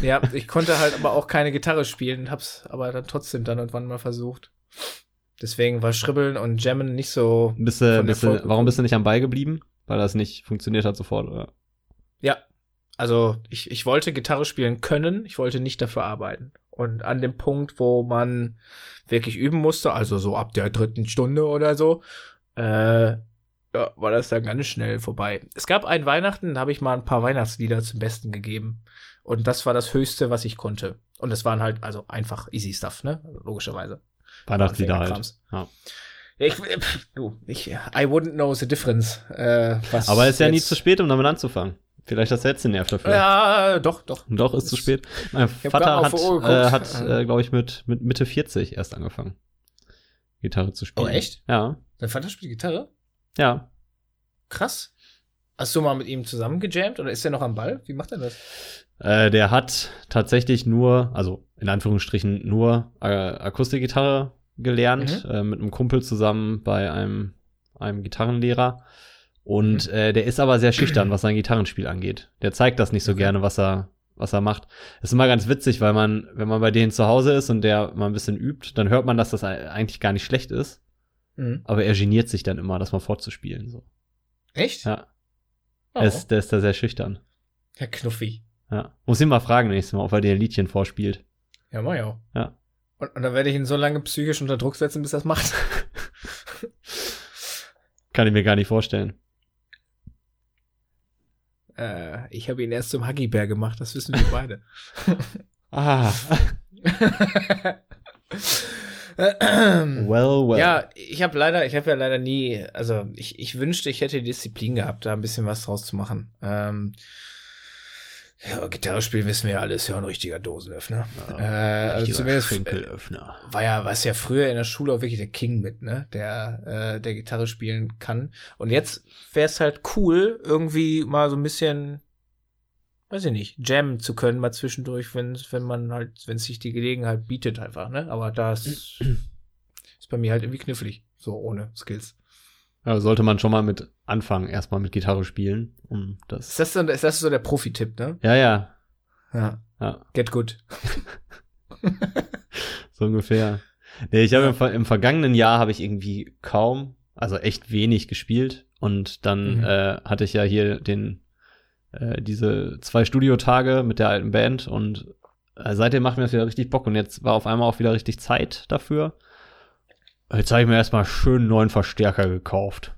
ja, ich konnte halt aber auch keine Gitarre spielen und hab's aber dann trotzdem dann und wann mal versucht. Deswegen war Schribbeln und Jammen nicht so. Bist du, bist du, warum bist du nicht am Ball geblieben? Weil das nicht funktioniert hat sofort, oder? Ja. Also ich, ich wollte Gitarre spielen können, ich wollte nicht dafür arbeiten. Und an dem Punkt, wo man wirklich üben musste, also so ab der dritten Stunde oder so, äh, ja, war das dann ganz schnell vorbei. Es gab ein Weihnachten, da habe ich mal ein paar Weihnachtslieder zum Besten gegeben. Und das war das Höchste, was ich konnte. Und es waren halt, also einfach easy stuff, ne? Logischerweise. Weihnachtslieder halt. Ja. Ich, pff, du, ich, I wouldn't know the difference. Äh, was Aber es ist ja nie zu spät, um damit anzufangen. Vielleicht hast du jetzt den Nerv dafür. Ja, doch, doch. Doch, ist zu spät. Mein Vater hat, äh, hat äh, glaube ich, mit, mit Mitte 40 erst angefangen, Gitarre zu spielen. Oh, echt? Ja, Dein Vater spielt Gitarre? ja. Krass. Hast du mal mit ihm zusammen gejammt oder ist er noch am Ball? Wie macht er das? Äh, der hat tatsächlich nur, also in Anführungsstrichen nur äh, Akustikgitarre gelernt, Mhm. äh, mit einem Kumpel zusammen bei einem, einem Gitarrenlehrer. Und Mhm. äh, der ist aber sehr schüchtern, was sein Gitarrenspiel angeht. Der zeigt das nicht so Okay. gerne, was er, was er macht. ist immer ganz witzig, weil man, wenn man bei denen zu Hause ist und der mal ein bisschen übt, dann hört man, dass das eigentlich gar nicht schlecht ist. Mhm. Aber er geniert sich dann immer, das mal vorzuspielen. So. Echt? Ja, Oh. er ist, der ist da sehr schüchtern. Herr Knuffi. Ja. Muss ihn mal fragen nächstes Mal, ob er dir ein Liedchen vorspielt. Ja, mach ich auch. Ja. Und, und dann werde ich ihn so lange psychisch unter Druck setzen, bis er es macht. Kann ich mir gar nicht vorstellen. Äh, ich habe ihn erst zum Huggybär gemacht, das wissen wir beide. Ah. well, well. Ja, ich habe leider, ich habe ja leider nie, also ich, ich wünschte, ich hätte die Disziplin gehabt, da ein bisschen was draus zu machen. Ähm, ja, Gitarre spielen wissen wir ja alles, ja ein richtiger Dosenöffner. Ja, äh, also zumindest Schenkelöffner. war ja, was ja früher in der Schule auch wirklich der King mit, ne? Der, äh, der Gitarre spielen kann. Und jetzt wäre es halt cool, irgendwie mal so ein bisschen, weiß ich nicht, jammen zu können, mal zwischendurch, wenn, wenn man halt, wenn sich die Gelegenheit bietet, einfach, ne? Aber das ist bei mir halt irgendwie knifflig, so ohne Skills. Ja, sollte man schon mal mit anfangen, erstmal mit Gitarre spielen. Um das Ist das, so, ist das so der Profi-Tipp, ne? ja, ja, Ja. ja, Get good. so ungefähr. Nee, ich habe im, Ver- im vergangenen Jahr habe ich irgendwie kaum, also echt wenig gespielt. Und dann Mhm. äh, hatte ich ja hier den äh, diese zwei Studiotage mit der alten Band und äh, seitdem macht mir das wieder richtig Bock und jetzt war auf einmal auch wieder richtig Zeit dafür. Jetzt habe ich mir erstmal schön einen neuen Verstärker gekauft.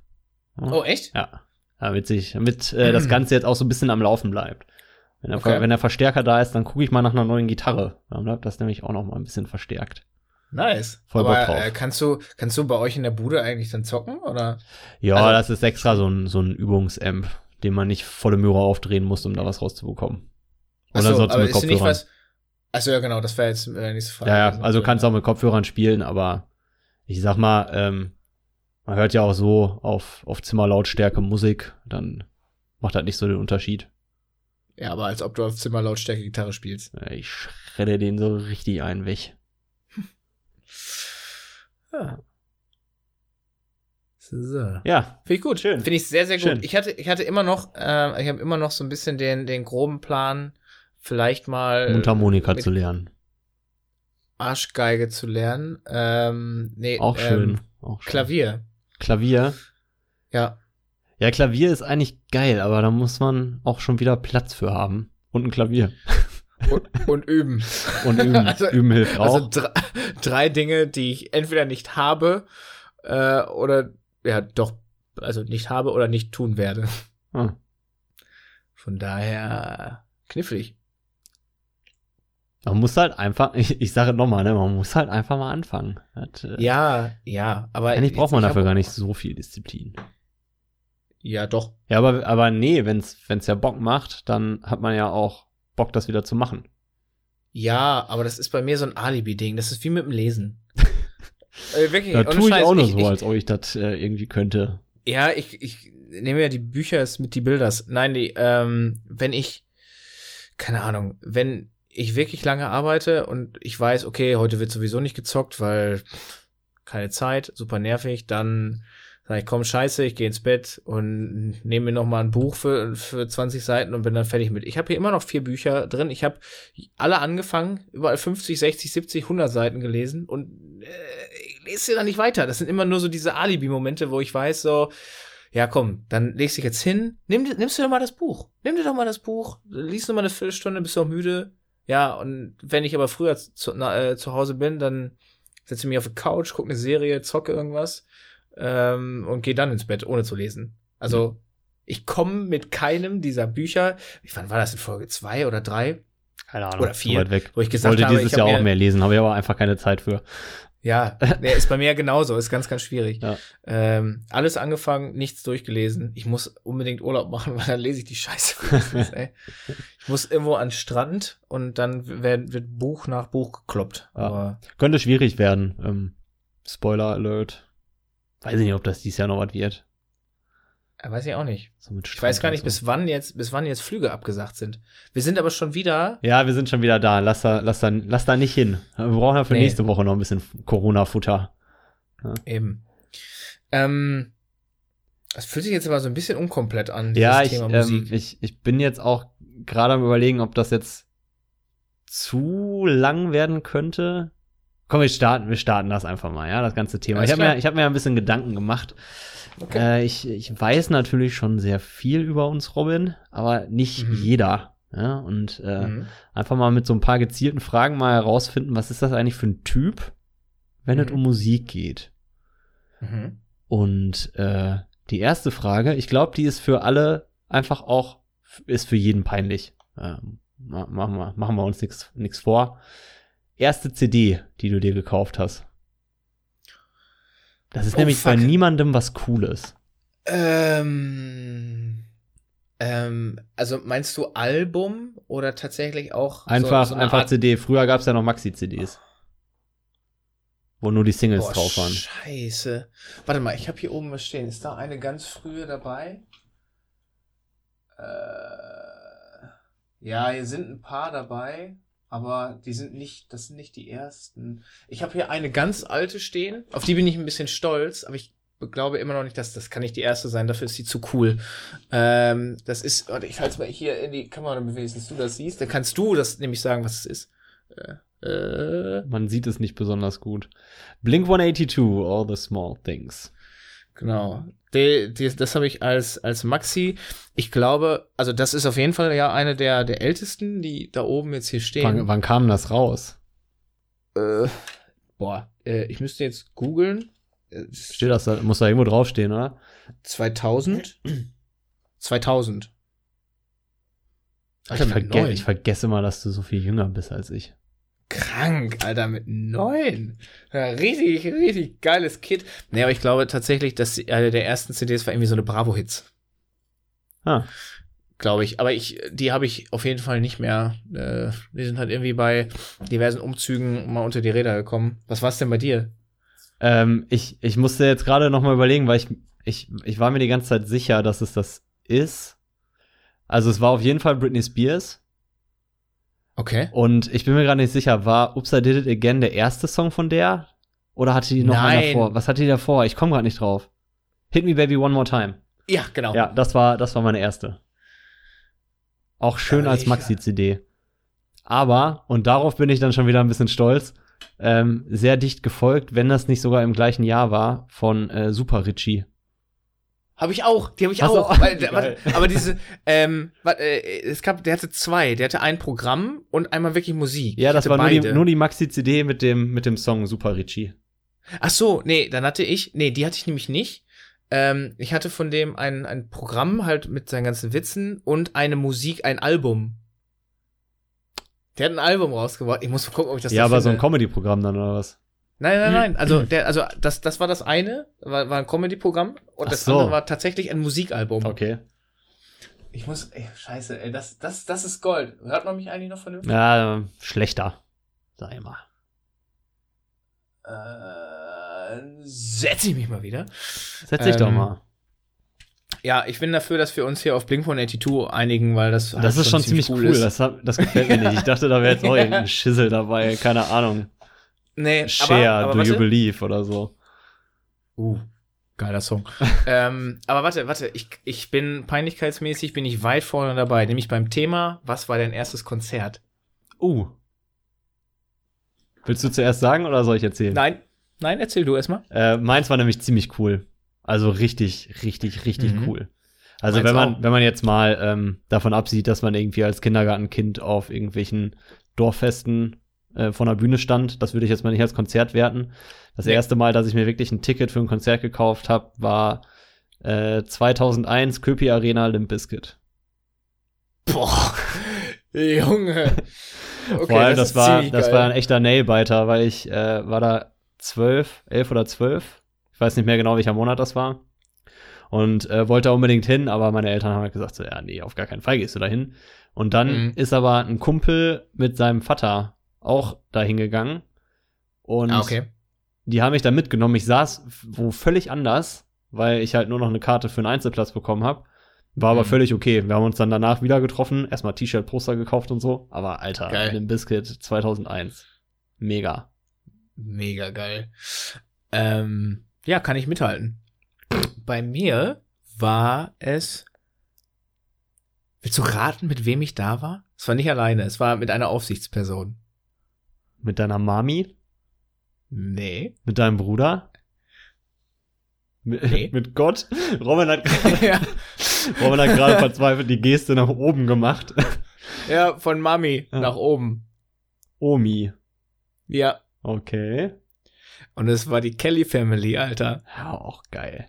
Oh, echt? Ja, damit sich, damit äh, das Ganze jetzt auch so ein bisschen am Laufen bleibt. Wenn der, Okay. wenn der Verstärker da ist, dann gucke ich mal nach einer neuen Gitarre. Dann bleibt das nämlich auch noch mal ein bisschen verstärkt. Nice. Voll Aber Bock drauf. Äh, kannst du, kannst du bei euch in der Bude eigentlich dann zocken, oder? Ja, Also- das ist extra so ein, so ein Übungsamp, den man nicht volle Möhre aufdrehen muss, um da was rauszubekommen. Oder so, sonst mit Kopfhörern. Achso, ja, genau, das wäre jetzt äh, nächste Frage. Ja, ja, gewesen. also kannst auch mit Kopfhörern spielen, aber ich sag mal, ähm, man hört ja auch so auf, auf Zimmerlautstärke Musik, dann macht das nicht so den Unterschied. Ja, aber als ob du auf Zimmerlautstärke Gitarre spielst. Ich schredde den so richtig ein weg. Ja. So. Ja, Finde ich gut. Schön. Finde ich sehr, sehr gut. Schön. Ich hatte, ich hatte immer noch, äh, ich habe immer noch so ein bisschen den, den groben Plan, vielleicht mal Mundharmonika zu lernen. Arschgeige zu lernen. Ähm, nee, Auch schön. Ähm, auch schön. Klavier. Klavier. Ja. Ja, Klavier ist eigentlich geil, aber da muss man auch schon wieder Platz für haben. Und ein Klavier. Und, und üben. Und üben, Also- üben hilft auch. Also drei, drei Dinge, die ich entweder nicht habe äh, oder ja doch, also nicht habe oder nicht tun werde. Ah. Von daher knifflig. Man muss halt einfach, ich, ich sage nochmal, ne, man muss halt einfach mal anfangen. Das, äh, Ja, ja, aber Eigentlich braucht man dafür gar nicht so viel Disziplin. Ja, doch. Ja, aber, aber nee, wenn's, wenn's ja Bock macht, dann hat man ja auch Bock, das wieder zu machen. Ja, aber das ist bei mir so ein Alibi-Ding. Das ist wie mit dem Lesen. äh, wirklich, Da tue ich Scheiß, auch nur so, ich, als ob ich das äh, irgendwie könnte. Ja, ich, ich nehme ja die Bücher mit die Bilders. Nein, die, ähm, wenn ich, keine Ahnung, wenn ich wirklich lange arbeite und ich weiß, okay, heute wird sowieso nicht gezockt, weil keine Zeit, super nervig, dann sage ich, komm, scheiße, ich gehe ins Bett und nehme mir noch mal ein Buch für, für 20 Seiten und bin dann fertig mit. Ich habe hier immer noch vier Bücher drin. Ich habe alle angefangen, überall 50, 60, 70, 100 Seiten gelesen und äh, ich lese sie dann nicht weiter. Das sind immer nur so diese Alibi-Momente, wo ich weiß, so, ja komm, dann legst dich jetzt hin, nimm, nimmst du doch mal das Buch. Nimm dir doch mal das Buch, liest noch mal eine Viertelstunde, bist du auch müde. Ja, und wenn ich aber früher zu, na, äh, zu Hause bin, dann setze ich mich auf die Couch, gucke eine Serie, zocke irgendwas ähm, und gehe dann ins Bett, ohne zu lesen. Also, ich komme mit keinem dieser Bücher, wie wann war das in Folge zwei oder drei, Keine Ahnung. Oder vier, weit weg. wo ich gesagt Wollte habe, dieses ich Jahr auch mehr lesen, habe ich aber einfach keine Zeit für. Ja, der ist bei mir genauso, ist ganz, ganz schwierig. Ja. Ähm, alles angefangen, nichts durchgelesen. Ich muss unbedingt Urlaub machen, weil dann lese ich die Scheiße. ey. Ich muss irgendwo an Strand und dann wird, wird Buch nach Buch gekloppt. Ja. Aber Könnte schwierig werden. Ähm, Spoiler Alert. Weiß ich nicht, ob das dieses Jahr noch was wird. Äh, weiß ich auch nicht. So Ich weiß gar nicht, so. bis wann jetzt, bis wann jetzt Flüge abgesagt sind. Wir sind aber schon wieder. Ja, wir sind schon wieder da. Lass da, lass da, lass da nicht hin. Wir brauchen ja für Nee. nächste Woche noch ein bisschen Corona-Futter. Eben. Ähm, das fühlt sich jetzt aber so ein bisschen unkomplett an, Ja, ich, Thema ähm, Musik. ich, ich bin jetzt auch gerade am überlegen, ob das jetzt zu lang werden könnte. Komm, wir starten, wir starten das einfach mal, ja, das ganze Thema. Alles ich habe mir, ich hab mir ein bisschen Gedanken gemacht. Okay. Äh, ich, ich weiß natürlich schon sehr viel über uns, Robin, aber nicht Mhm. jeder Ja, und äh, mhm. einfach mal mit so ein paar gezielten Fragen mal herausfinden, was ist das eigentlich für ein Typ, wenn mhm. es um Musik geht. Mhm. Und äh, die erste Frage, ich glaube, die ist für alle einfach auch, ist für jeden peinlich. Ähm, machen, wir, machen wir uns nichts vor. Erste CD, die du dir gekauft hast. Das ist oh, nämlich fuck. bei niemandem was Cooles. Ähm, ähm, also meinst du Album oder tatsächlich auch einfach so, so einfach Art CD? Früher gab es ja noch Maxi-CDs, wo nur die Singles Boah, drauf waren. Scheiße. Warte mal, ich habe hier oben was stehen. Ist da eine ganz frühe dabei? Äh, ja, hier sind ein paar dabei, aber die sind nicht, das sind nicht die ersten. Ich habe hier eine ganz alte stehen, auf die bin ich ein bisschen stolz, aber ich glaube immer noch nicht, dass das kann nicht die erste sein, dafür ist sie zu cool. Ähm, das ist, warte, ich halte es mal hier in die Kamera, damit wenigstens du das siehst. Dann kannst du das nämlich sagen, was es ist. Äh, äh. Man sieht es nicht besonders gut. Blink 182, All the Small Things. Genau. Die, die, das habe ich als, als Maxi. Ich glaube, also das ist auf jeden Fall ja eine der, der ältesten, die da oben jetzt hier stehen. Wann, wann kam das raus? Äh, boah, äh, ich müsste jetzt googeln. Steht das da, muss da irgendwo draufstehen, oder? 2000? 2000. Alter, ich, verge ich vergesse mal, dass du so viel jünger bist als ich. Krank, Alter, mit neun. Ja, richtig, richtig geiles Kit. Nee, aber ich glaube tatsächlich, dass eine der ersten CDs war irgendwie so eine Bravo-Hits. Ah. Glaube ich. Aber ich, die habe ich auf jeden Fall nicht mehr. Äh, die sind halt irgendwie bei diversen Umzügen mal unter die Räder gekommen. Was war's denn bei dir? Ähm, ich, ich musste jetzt gerade noch mal überlegen, weil ich, ich, ich war mir die ganze Zeit sicher, dass es das ist. Also es war auf jeden Fall Britney Spears. Okay. Und ich bin mir gerade nicht sicher, war Oops, I Did It Again der erste Song von der? Oder hatte die noch Nein. einen davor? Was hatte die davor? Ich komme gerade nicht drauf. Hit Me Baby One More Time. Ja, genau. Ja, das war, das war meine erste. Auch schön ja, als Maxi-CD. Aber, und darauf bin ich dann schon wieder ein bisschen stolz, ähm, sehr dicht gefolgt, wenn das nicht sogar im gleichen Jahr war, von äh, Super Richie. Habe ich auch, die habe ich Hast auch. Weil, warte, aber diese, ähm, warte, äh, es gab, der hatte zwei, der hatte ein Programm und einmal wirklich Musik. Ja, das war nur die, nur die Maxi-CD mit dem, mit dem Song Super Richie. Ach so, nee, dann hatte ich, nee, die hatte ich nämlich nicht. Ähm, ich hatte von dem ein, ein Programm halt mit seinen ganzen Witzen und eine Musik, ein Album. Der hat ein Album rausgebracht. Ich muss gucken, ob ich das Ja, aber finde. so ein Comedy-Programm dann oder was? Nein, nein, nein. Also, der, also das, das war das eine, war, war ein Comedy-Programm und Ach das so. andere war tatsächlich ein Musikalbum. Okay. Ich muss, ey, scheiße, ey, das, das, das ist Gold. Hört man mich eigentlich noch vernünftig? Ja, schlechter. Sag ich mal. Äh, setz ich mich mal wieder. Setz dich ähm, doch mal. Ja, ich bin dafür, dass wir uns hier auf Blink 182 einigen, weil das. Das ist schon ziemlich cool. Ist. Das, das gefällt mir nicht. Ich dachte, da wäre jetzt auch irgendein Schissel dabei. Keine Ahnung. Nee, Share, aber, aber Do warte. You Believe oder so. Uh, geiler Song. ähm, aber warte, warte, ich, ich bin peinlichkeitsmäßig, bin ich weit vorne dabei, nämlich beim Thema, was war dein erstes Konzert? Uh. Willst du zuerst sagen oder soll ich erzählen? Nein, nein, erzähl du erstmal. Äh, meins war nämlich ziemlich cool. Also richtig, richtig, richtig mhm. cool. Also wenn man, auch. wenn man jetzt mal ähm, davon absieht, dass man irgendwie als Kindergartenkind auf irgendwelchen Dorffesten äh, von der Bühne stand, das würde ich jetzt mal nicht als Konzert werten. Das nee. erste Mal, dass ich mir wirklich ein Ticket für ein Konzert gekauft habe, war äh, 2001 Köpi Arena Limp Bizkit. Boah, Junge. Okay, Vor allem, das, das war, das war ein echter Nailbiter, weil ich äh, war da zwölf, elf oder zwölf ich weiß nicht mehr genau, welcher Monat das war. Und äh, wollte unbedingt hin, aber meine Eltern haben halt gesagt, so, ja, nee, auf gar keinen Fall gehst du da hin. Und dann mhm. ist aber ein Kumpel mit seinem Vater auch dahin gegangen. Und ah, okay. die haben mich da mitgenommen. Ich saß wo völlig anders, weil ich halt nur noch eine Karte für einen Einzelplatz bekommen habe. War aber mhm. völlig okay. Wir haben uns dann danach wieder getroffen, erstmal T-Shirt, Poster gekauft und so. Aber Alter, geil. den Biscuit 2001. Mega. Mega geil. Ähm, ja, kann ich mithalten. Bei mir war es. Willst du raten, mit wem ich da war? Es war nicht alleine, es war mit einer Aufsichtsperson. Mit deiner Mami? Nee. Mit deinem Bruder? Mit, nee. mit Gott? Robin hat gerade ja. verzweifelt die Geste nach oben gemacht. Ja, von Mami Ja. nach oben. Omi. Ja. Okay. Und es war die Kelly Family, Alter. Ja, auch geil.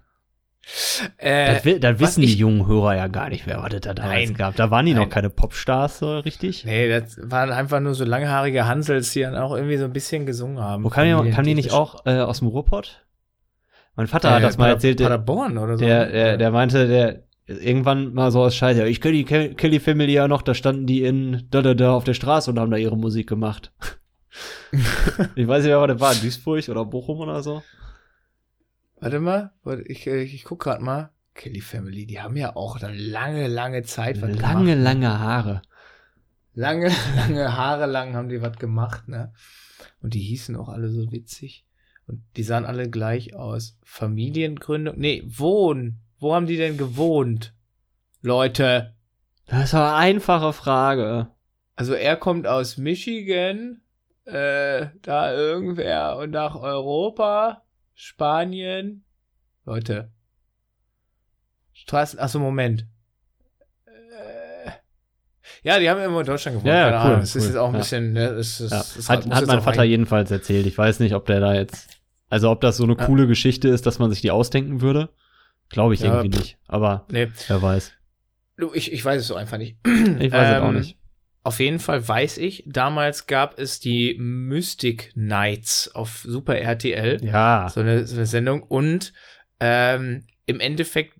Äh, Das, das wissen die ich- jungen Hörer ja gar nicht, wer was es da damals Nein. gab. Da waren die noch Nein. keine Popstars so richtig. nee, das waren einfach nur so langhaarige Hansels, die dann auch irgendwie so ein bisschen gesungen haben. Wo kam die, kam die nicht auch äh, aus dem Ruhrpott? Mein Vater hat das mal erzählt. Der, Paderborn oder so. der, der, der meinte, der irgendwann mal so aus Scheiße, ich kenne die Ke- Kelly Family ja noch, da standen die in da, da, da auf der Straße und haben da ihre Musik gemacht. ich weiß nicht, wer das war, Duisburg oder Bochum oder so. Warte mal, warte, ich, äh, ich guck grad mal. Kelly Family, die haben ja auch eine lange, lange Zeit was Lange, gemacht. lange Haare. Lange, lange Haare lang haben die was gemacht, ne? Und die hießen auch alle so witzig. Und die sahen alle gleich aus. Familiengründung. Nee, Wohnen. Wo haben die denn gewohnt? Leute. Das war eine einfache Frage. Also er kommt aus Michigan, äh, da irgendwer und nach Europa, Spanien. Leute. Straßen, achso, Moment. Äh, ja, die haben immer in Deutschland gewohnt. Ja, ja, cool, Ahnung. Es ist cool, jetzt auch ein ja. bisschen, ne, es ist, Ja. es Hat, hat mein Vater ein- jedenfalls erzählt. Ich weiß nicht, ob der da jetzt, also ob das so eine coole Geschichte ist, dass man sich die ausdenken würde. Glaube ich irgendwie nicht. Aber Nee, wer weiß. ich, ich weiß es so einfach nicht. Ich weiß es auch Ähm, nicht. Auf jeden Fall weiß ich, damals gab es die Mystic Nights auf Super RTL. Ja. so eine, so eine Sendung und ähm, im Endeffekt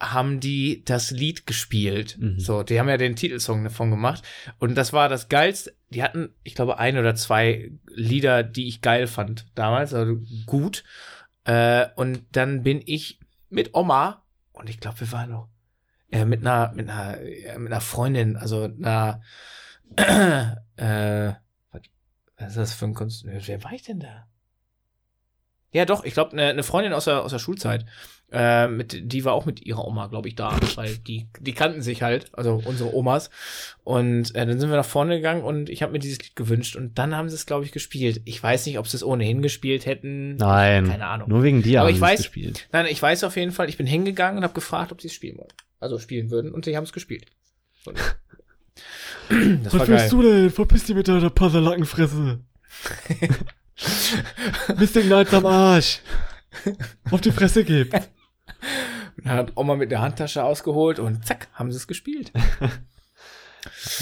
haben die das Lied gespielt. Mhm. So, die haben ja den Titelsong davon gemacht und das war das geilste. Die hatten, ich glaube, ein oder zwei Lieder, die ich geil fand damals, also gut. Äh, und dann bin ich mit Oma und ich glaube, wir waren noch äh, mit einer mit einer mit einer Freundin, also einer äh, was ist das für ein Kunst? Wer war ich denn da? Ja, doch, ich glaube, eine, eine Freundin aus der, aus der Schulzeit. Äh, mit, die war auch mit ihrer Oma, glaube ich, da, weil die, die kannten sich halt, also unsere Omas. Und äh, dann sind wir nach vorne gegangen und ich habe mir dieses Lied gewünscht und dann haben sie es, glaube ich, gespielt. Ich weiß nicht, ob sie es ohnehin gespielt hätten. Nein. Keine Ahnung. Nur wegen dir Aber haben ich sie es weiß- gespielt. Nein, ich weiß auf jeden Fall, ich bin hingegangen und habe gefragt, ob sie es spielen wollen. Also spielen würden und sie haben es gespielt. Und das war geil. du denn? Verpiss dich mit deiner Puzzlelackenfresse. Mystic Knights am Arsch. Auf die Fresse gibt. Dann hat Oma mit der Handtasche ausgeholt und zack, haben sie es gespielt.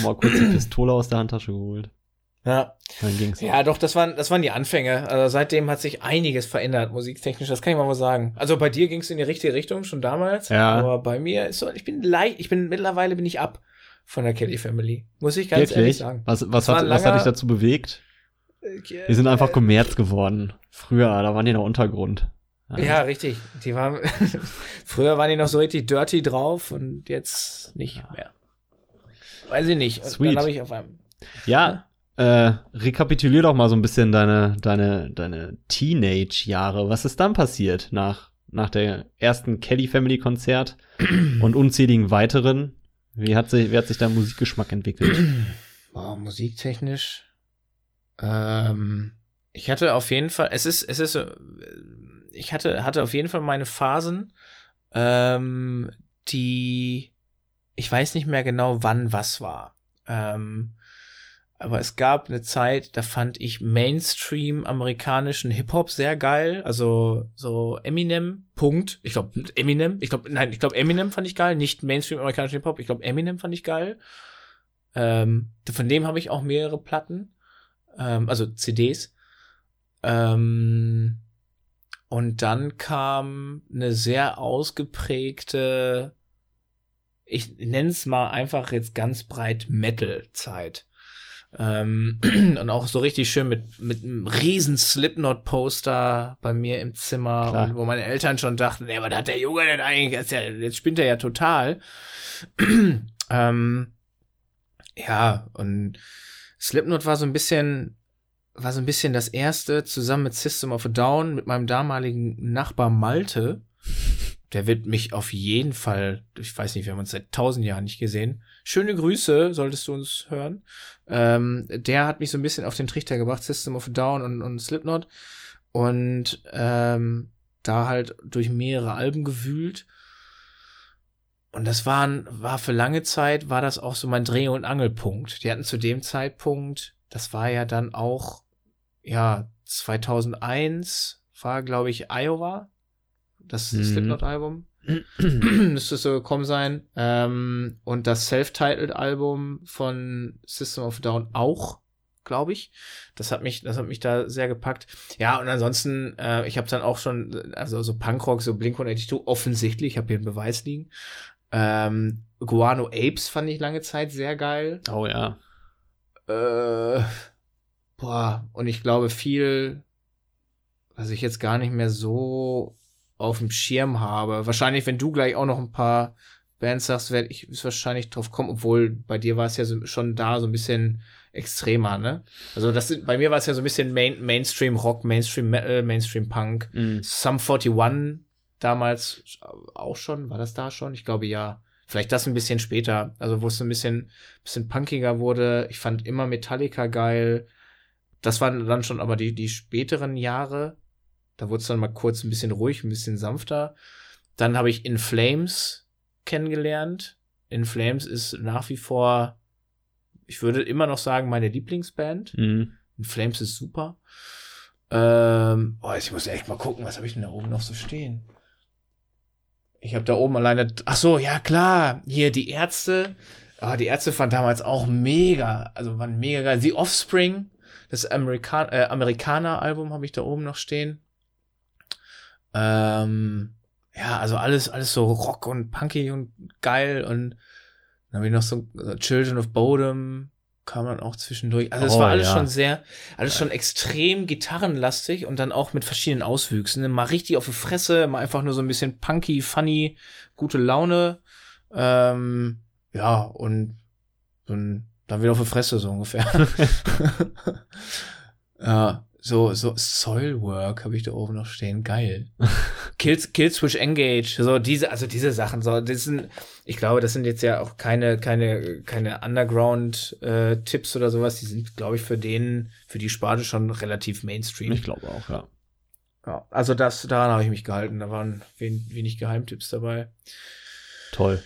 Mal kurz die Pistole aus der Handtasche geholt. Ja. Dann ging's. Ja, doch, das waren, das waren die Anfänge. Also seitdem hat sich einiges verändert, musiktechnisch, das kann ich mal mal sagen. Also bei dir ging es in die richtige Richtung schon damals. Ja. Aber bei mir ist so, ich bin leicht, ich bin mittlerweile bin ich ab von der Kelly Family. Muss ich ganz ehrlich Wirklich? sagen. Was, was, Das hat, was hat dich dazu bewegt? Äh, Die sind einfach Kommerz geworden. Früher, da waren die noch Untergrund. Ja, richtig. Die waren, früher waren die noch so richtig dirty drauf und jetzt nicht mehr. Weiß ich nicht. Und Sweet. Dann habe ich auf einem, Ja, äh, rekapitulier doch mal so ein bisschen deine, deine, deine Teenage-Jahre. Was ist dann passiert nach, nach der ersten Kelly Family Konzert und unzähligen weiteren? Wie hat sich, wie hat sich dein Musikgeschmack entwickelt? Boah, musiktechnisch. Ähm, ich hatte auf jeden Fall, es ist, es ist, so, ich hatte, hatte auf jeden Fall meine Phasen, ähm, die, ich weiß nicht mehr genau, wann was war. Ähm, aber es gab eine Zeit, da fand ich Mainstream amerikanischen Hip-Hop sehr geil. Also so Eminem, Punkt. Ich glaube Eminem. Ich glaube, nein, ich glaube Eminem fand ich geil. Nicht Mainstream amerikanischen Hip-Hop. Ich glaube Eminem fand ich geil. Ähm, von dem habe ich auch mehrere Platten. Ähm, also CDs. Ähm, und dann kam eine sehr ausgeprägte, ich nenne es mal einfach jetzt ganz breit Metal-Zeit. Ähm, und auch so richtig schön mit, mit einem riesen Slipknot-Poster bei mir im Zimmer, Klar. und wo meine Eltern schon dachten, ey, was hat der Junge denn eigentlich? Jetzt, ja, jetzt spinnt er ja total. ähm, ja, und Slipknot war so ein bisschen, war so ein bisschen das erste, zusammen mit System of a Down, mit meinem damaligen Nachbar Malte. Der wird mich auf jeden Fall, ich weiß nicht, wir haben uns seit tausend Jahren nicht gesehen. Schöne Grüße, solltest du uns hören. Ähm, der hat mich so ein bisschen auf den Trichter gebracht, System of a Down und, und Slipknot. Und ähm, da halt durch mehrere Alben gewühlt. Und das waren, war für lange Zeit, war das auch so mein Dreh- und Angelpunkt. Die hatten zu dem Zeitpunkt, das war ja dann auch, ja, 2001 war, glaube ich, Iowa, das Mhm. Slipknot-Album. Müsste so gekommen sein. Ähm, und das Self-Titled-Album von System of a Down auch, glaube ich. Das hat mich, das hat mich da sehr gepackt. Ja, und ansonsten, äh, ich habe dann auch schon, also so Punkrock, so Blink-182, offensichtlich, ich habe hier einen Beweis liegen. Ähm, Guano Apes fand ich lange Zeit sehr geil. Oh ja. Äh, boah, und ich glaube viel, was ich jetzt gar nicht mehr so auf dem Schirm habe. Wahrscheinlich, wenn du gleich auch noch ein paar Bands sagst, werde ich wahrscheinlich drauf kommen, obwohl bei dir war es ja so, schon da so ein bisschen extremer, ne? Also das sind, bei mir war es ja so ein bisschen Main, Mainstream Rock, Mainstream Metal, Mainstream Punk. Mhm. Sum 41 damals auch schon, war das da schon? Ich glaube ja. Vielleicht das ein bisschen später, also wo es ein bisschen, bisschen punkiger wurde. Ich fand immer Metallica geil. Das waren dann schon aber die, die späteren Jahre. Da wurde es dann mal kurz ein bisschen ruhig, ein bisschen sanfter. Dann habe ich In Flames kennengelernt. In Flames ist nach wie vor, ich würde immer noch sagen, meine Lieblingsband. Mhm. In Flames ist super. Ähm, boah, ich muss echt mal gucken, was habe ich denn da oben noch so stehen? Ich habe da oben alleine, ach so, ja klar, hier die Ärzte. Ah, die Ärzte fand damals auch mega, also waren mega geil. The Offspring, das Amerikan äh, Amerikaner-Album habe ich da oben noch stehen. Ähm, ja, also alles, alles so rock und punky und geil und dann habe ich noch so äh, Children of Bodom, kam dann auch zwischendurch. Also es Oh, war alles ja. schon sehr, alles schon extrem gitarrenlastig und dann auch mit verschiedenen Auswüchsen. ne? Mal richtig auf die Fresse, mal einfach nur so ein bisschen punky, funny, gute Laune. Ähm, ja, und dann, dann wieder auf die Fresse so ungefähr. ja, so, so Soilwork habe ich da oben noch stehen. Geil. Kills, Killswitch Engage, so diese, also diese Sachen, so, das sind, ich glaube, das sind jetzt ja auch keine, keine, keine Underground-Tipps oder sowas, die sind, glaube ich, für den, für die Sparte schon relativ Mainstream. Ich glaube auch, ja. Ja, also das, daran habe ich mich gehalten, da waren wen, wenig Geheimtipps dabei. Toll.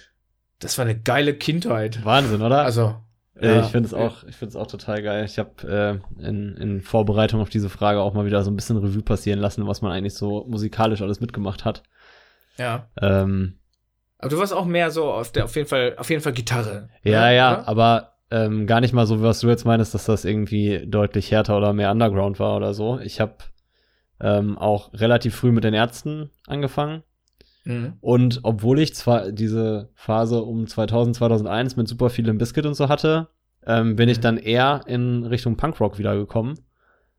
Das war eine geile Kindheit. Wahnsinn, oder? Also, Äh, ja. ich finde es auch, ich finde es auch total geil. Ich habe äh, in, in Vorbereitung auf diese Frage auch mal wieder so ein bisschen Revue passieren lassen, was man eigentlich so musikalisch alles mitgemacht hat. ja. Ähm, Aber du warst auch mehr so auf der, auf jeden Fall, auf jeden Fall Gitarre. ja, oder? ja, aber ähm, gar nicht mal so, was du jetzt meinst, dass das irgendwie deutlich härter oder mehr Underground war oder so. Ich habe ähm, auch relativ früh mit den Ärzten angefangen. Mhm. Und obwohl ich zwar diese Phase um 2000, 2001 mit super viel im Biscuit und so hatte, ähm, bin ich Mhm. dann eher in Richtung Punkrock wiedergekommen.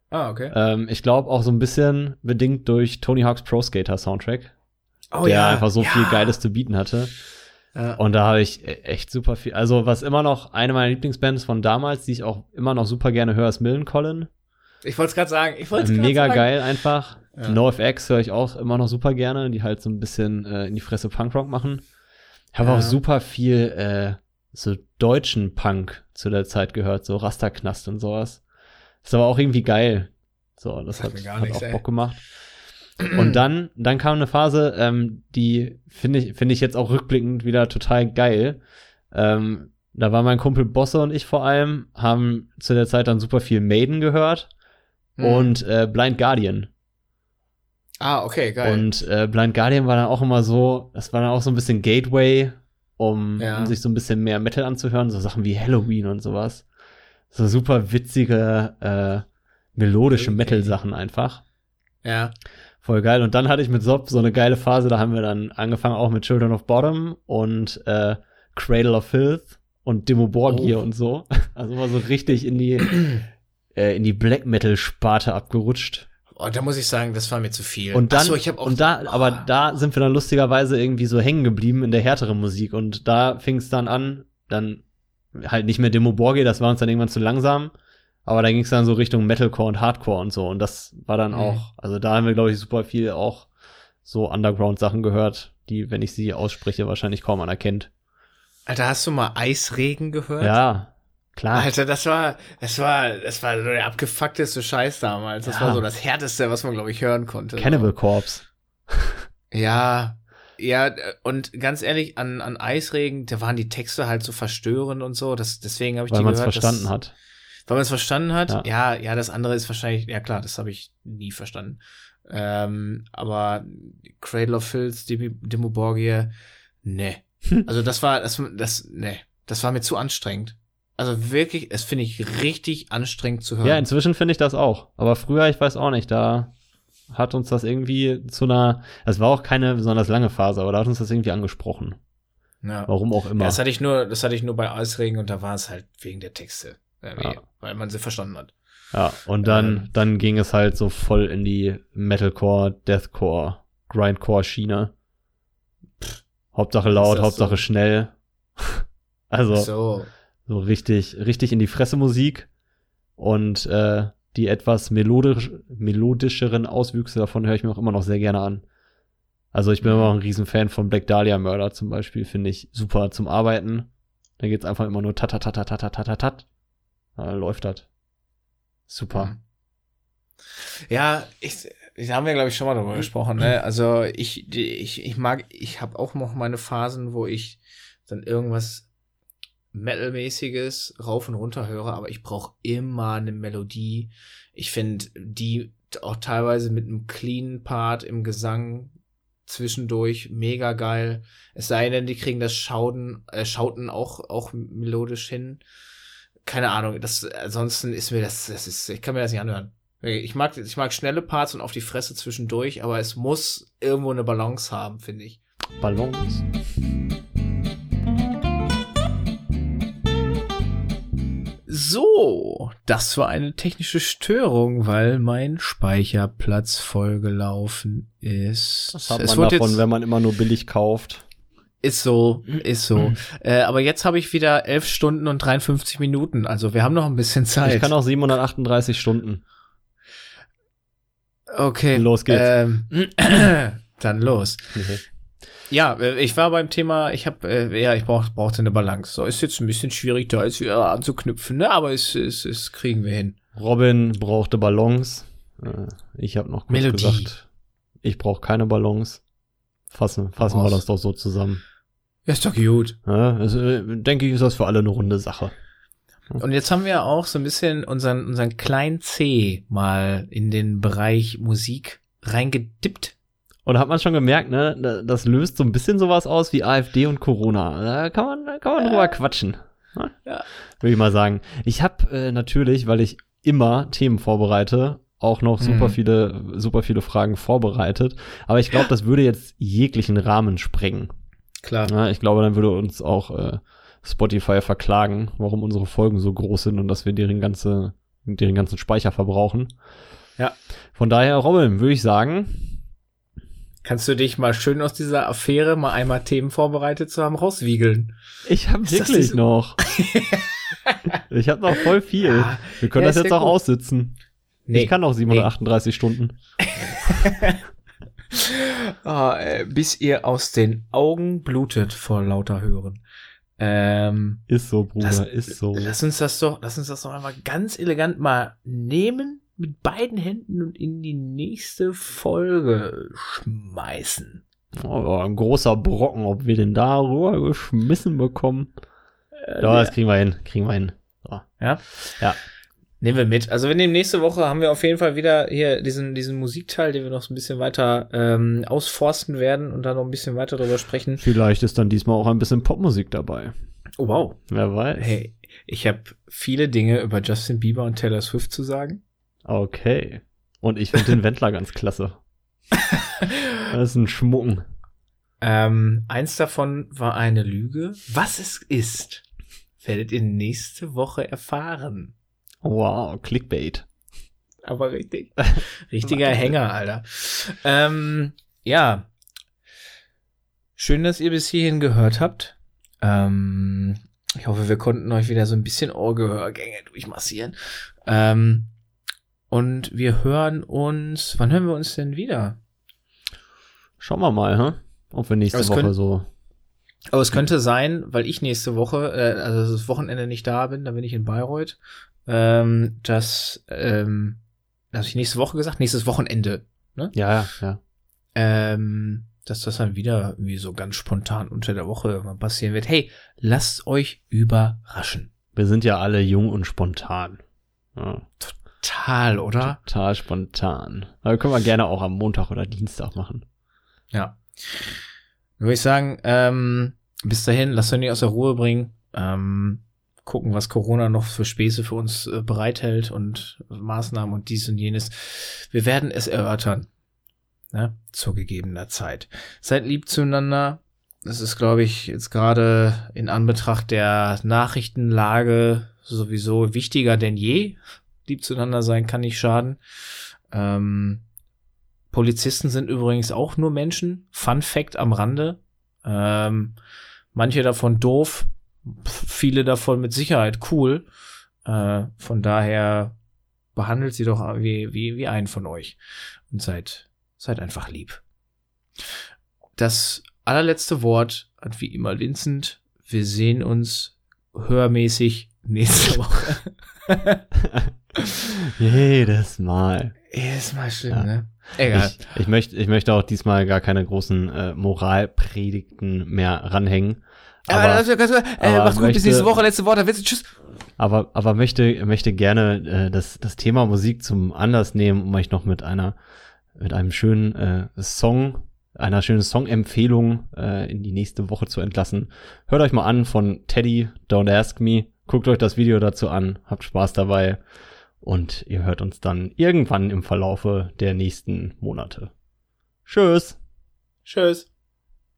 Ah, okay. Ähm, ich glaube auch so ein bisschen bedingt durch Tony Hawk's Pro Skater Soundtrack, Oh der einfach so viel ja. Geiles zu bieten hatte. Ja. Und da habe ich e- echt super viel. Also, was immer noch eine meiner Lieblingsbands von damals, die ich auch immer noch super gerne höre, ist Millencolin. Ich wollte es gerade sagen. Ich wollte Ähm, es Mega sagen. geil einfach. Ja. NoFX höre ich auch immer noch super gerne, die halt so ein bisschen äh, in die Fresse Punkrock machen. Ich habe Ja. auch super viel äh, so deutschen Punk zu der Zeit gehört, so Rasterknast und sowas. Ist aber auch irgendwie geil. So, das Sagt hat, hat nichts, auch ey. Bock gemacht. Und dann, dann kam eine Phase, ähm, die finde ich, finde ich jetzt auch rückblickend wieder total geil. Ähm, da war mein Kumpel Bosse und ich vor allem, haben zu der Zeit dann super viel Maiden gehört Mhm. und äh, Blind Guardian. Ah, okay, geil. Und äh, Blind Guardian war dann auch immer so, das war dann auch so ein bisschen Gateway, um, Ja. um sich so ein bisschen mehr Metal anzuhören, so Sachen wie Halloween und sowas. So super witzige, äh, melodische Okay. Metal-Sachen einfach. ja. Voll geil. Und dann hatte ich mit Sob so eine geile Phase, da haben wir dann angefangen auch mit Children of Bottom und äh, Cradle of Filth und Demo Borgir Oh. und so. Also immer so richtig in die, äh, in die Black Metal-Sparte abgerutscht. Oh, da muss ich sagen, das war mir zu viel. Und dann, Ach so, ich hab auch, und da, aber Oh. da sind wir dann lustigerweise irgendwie so hängen geblieben in der härteren Musik. Und da fing es dann an, dann halt nicht mehr Demo Borgir, das war uns dann irgendwann zu langsam. Aber da ging es dann so Richtung Metalcore und Hardcore und so. Und das war dann Mhm. auch, also da haben wir, glaube ich, super viel auch so Underground-Sachen gehört, die, wenn ich sie ausspreche, wahrscheinlich kaum einer kennt. Alter, hast du mal Eisregen gehört? Ja, klar. Alter, das war, das war, das war so der abgefuckteste Scheiß damals. Das Ja. war so das härteste, was man, glaube ich, hören konnte. Cannibal Corpse. Ja. ja, und ganz ehrlich, an, an Eisregen, da waren die Texte halt so verstörend und so. Das, deswegen habe ich Weil die man es gehört. verstanden hat. Weil man es verstanden hat? Ja. Ja. ja, das andere ist wahrscheinlich, ja klar, das habe ich nie verstanden. Ähm, aber Cradle of Filth, Demo Borgia, ne. Also das war, das, das, ne, das war mir zu anstrengend. Also wirklich, es finde ich richtig anstrengend zu hören. Ja, inzwischen finde ich das auch. Aber früher, ich weiß auch nicht, da hat uns das irgendwie zu einer, es war auch keine besonders lange Phase, aber da hat uns das irgendwie angesprochen. ja. Warum auch immer. Ja, das hatte ich nur, das hatte ich nur bei Eisregen und da war es halt wegen der Texte. Ja. Weil man sie verstanden hat. Ja, und dann, Ähm. dann ging es halt so voll in die Metalcore, Deathcore, Grindcore Schiene. Hauptsache laut, Hauptsache so? schnell. also so. So. richtig, richtig in die Fresse Musik. Und äh, die etwas melodisch, melodischeren Auswüchse davon höre ich mir auch immer noch sehr gerne an. Also ich bin immer noch ein Riesenfan von Black Dahlia Murder zum Beispiel, finde ich super zum Arbeiten. Da geht's einfach immer nur tat, tat, tat, tat, tat, tat, tat, tat. Da läuft das. Super. Mhm. Ja, ich, da haben wir, glaube ich, schon mal drüber gesprochen. Ne? Also ich, ich, ich mag, ich habe auch noch meine Phasen, wo ich dann irgendwas Metal-mäßiges rauf und runter höre, aber ich brauche immer eine Melodie. Ich finde die auch teilweise mit einem clean Part im Gesang zwischendurch mega geil. Es sei denn, die kriegen das Schauden, äh, Schauten auch, auch melodisch hin. Keine Ahnung, das, ansonsten ist mir das, das ist, ich kann mir das nicht anhören. Ich mag, ich mag schnelle Parts und auf die Fresse zwischendurch, aber es muss irgendwo eine Balance haben, finde ich. Ballons. So, das war eine technische Störung, weil mein Speicherplatz vollgelaufen ist. Das hat es man wird davon, wenn man immer nur billig kauft. ist so, ist so. äh, aber jetzt habe ich wieder 11 Stunden und 53 Minuten, also wir haben noch ein bisschen Zeit. Ich kann auch 738 Stunden. okay. Los geht's. Ähm, dann los. Ja, äh, ich war beim Thema, ich habe, äh, ja, ich brauch, brauchte eine Balance. So, ist jetzt ein bisschen schwierig, da jetzt wieder anzuknüpfen, ne? Aber es, es, es kriegen wir hin. Robin brauchte Ballons. Äh, Ich habe noch kurz Melodie. gesagt, ich brauche keine Ballons. Fassen, fassen wir das doch so zusammen. Ja, ist doch gut. Ja, also, denke ich, ist das für alle eine runde Sache. Und jetzt haben wir auch so ein bisschen unseren, unseren kleinen C mal in den Bereich Musik reingedippt. Und hat man schon gemerkt, ne, da- das löst so ein bisschen sowas aus wie AfD und Corona. Da kann man, da kann man drüber quatschen. Ne? Ja. Würde ich mal sagen. Ich habe äh, natürlich, weil ich immer Themen vorbereite, auch noch super Mhm. viele, super viele Fragen vorbereitet. Aber ich glaube, das würde jetzt jeglichen Rahmen sprengen. Klar. Ja, ich glaube, dann würde uns auch äh, Spotify verklagen, warum unsere Folgen so groß sind und dass wir deren ganze, deren ganzen Speicher verbrauchen. Ja. Von daher, Robin, würde ich sagen, Kannst du dich mal schön aus dieser Affäre, mal einmal Themen vorbereitet zu haben, rauswiegeln? ich habe wirklich noch. ich habe noch voll viel. Ja, wir können ja, das jetzt auch gut. aussitzen. Nee. Ich kann auch 738 Stunden. Ah, äh, bis ihr aus den Augen blutet vor lauter Hören. Ähm, Ist so, Bruder, lass, ist so. lass uns das doch, lass uns das doch einmal ganz elegant mal nehmen, mit beiden Händen und in die nächste Folge schmeißen. Oh, ein großer Brocken, ob wir den da rüber geschmissen bekommen. Äh, Ja, das kriegen wir hin, kriegen wir hin. So. Ja? Ja. Nehmen wir mit. Also wir nehmen nächste Woche haben wir auf jeden Fall wieder hier diesen, diesen Musikteil, den wir noch so ein bisschen weiter ähm, ausforsten werden und dann noch ein bisschen weiter drüber sprechen. Vielleicht ist dann diesmal auch ein bisschen Popmusik dabei. Oh, wow. Wer weiß. Hey, ich habe viele Dinge über Justin Bieber und Taylor Swift zu sagen. Okay. Und ich finde den Wendler ganz klasse. Das ist ein Schmucken. Ähm, eins davon war eine Lüge. Was es ist, werdet ihr nächste Woche erfahren. Wow, Clickbait. Aber richtig. Richtiger Hänger, Alter. Ähm, ja. Schön, dass ihr bis hierhin gehört habt. Ähm, ich hoffe, wir konnten euch wieder so ein bisschen Ohrgehörgänge durchmassieren. Ähm, und wir hören uns. Wann hören wir uns denn wieder? Schauen wir mal, hä? Ob wir nächste Woche könnt- so. Aber es könnte sein, weil ich nächste Woche, äh, also das Wochenende nicht da bin, da bin ich in Bayreuth, ähm, dass, ähm, habe ich nächste Woche gesagt, nächstes Wochenende, Ja, ja, ja. ähm, dass das dann wieder wie so ganz spontan unter der Woche passieren wird. Hey, lasst euch überraschen. Wir sind ja alle jung und spontan. Ja. Total, oder? Total spontan. Aber können wir gerne auch am Montag oder Dienstag machen. Ja. Würde ich sagen, ähm, bis dahin, lasst euch nicht aus der Ruhe bringen. Ähm, gucken, was Corona noch für Späße für uns äh, bereithält und Maßnahmen und dies und jenes. Wir werden es erörtern. Ne? Zu gegebener Zeit. Seid lieb zueinander. Das ist, glaube ich, jetzt gerade in Anbetracht der Nachrichtenlage sowieso wichtiger denn je. Lieb zueinander sein kann nicht schaden. Ähm, Polizisten sind übrigens auch nur Menschen. Fun Fact am Rande. Ähm, manche davon doof, viele davon mit Sicherheit cool. Äh, von daher behandelt sie doch wie, wie, wie einen von euch. Und seid, seid einfach lieb. Das allerletzte Wort hat wie immer Vincent. Wir sehen uns hörmäßig nächste Woche. Jedes Mal. Jedes Mal schlimm, Ja. ne? Egal. Ich, ich, möchte, ich möchte auch diesmal gar keine großen äh, Moralpredigten mehr ranhängen. Aber, Aber, ist ja ganz, äh, aber macht's gut, bis möchte- nächste Woche, letzte Wort, Vincent, tschüss. aber, aber möchte, möchte gerne äh, das, das Thema Musik zum Anlass nehmen, um euch noch mit einer, mit einem schönen äh, Song, einer schönen Song-Empfehlung äh, in die nächste Woche zu entlassen. Hört euch mal an von Teddy, Don't Ask Me. Guckt euch das Video dazu an, habt Spaß dabei und ihr hört uns dann irgendwann im Verlaufe der nächsten Monate. Tschüss! Tschüss.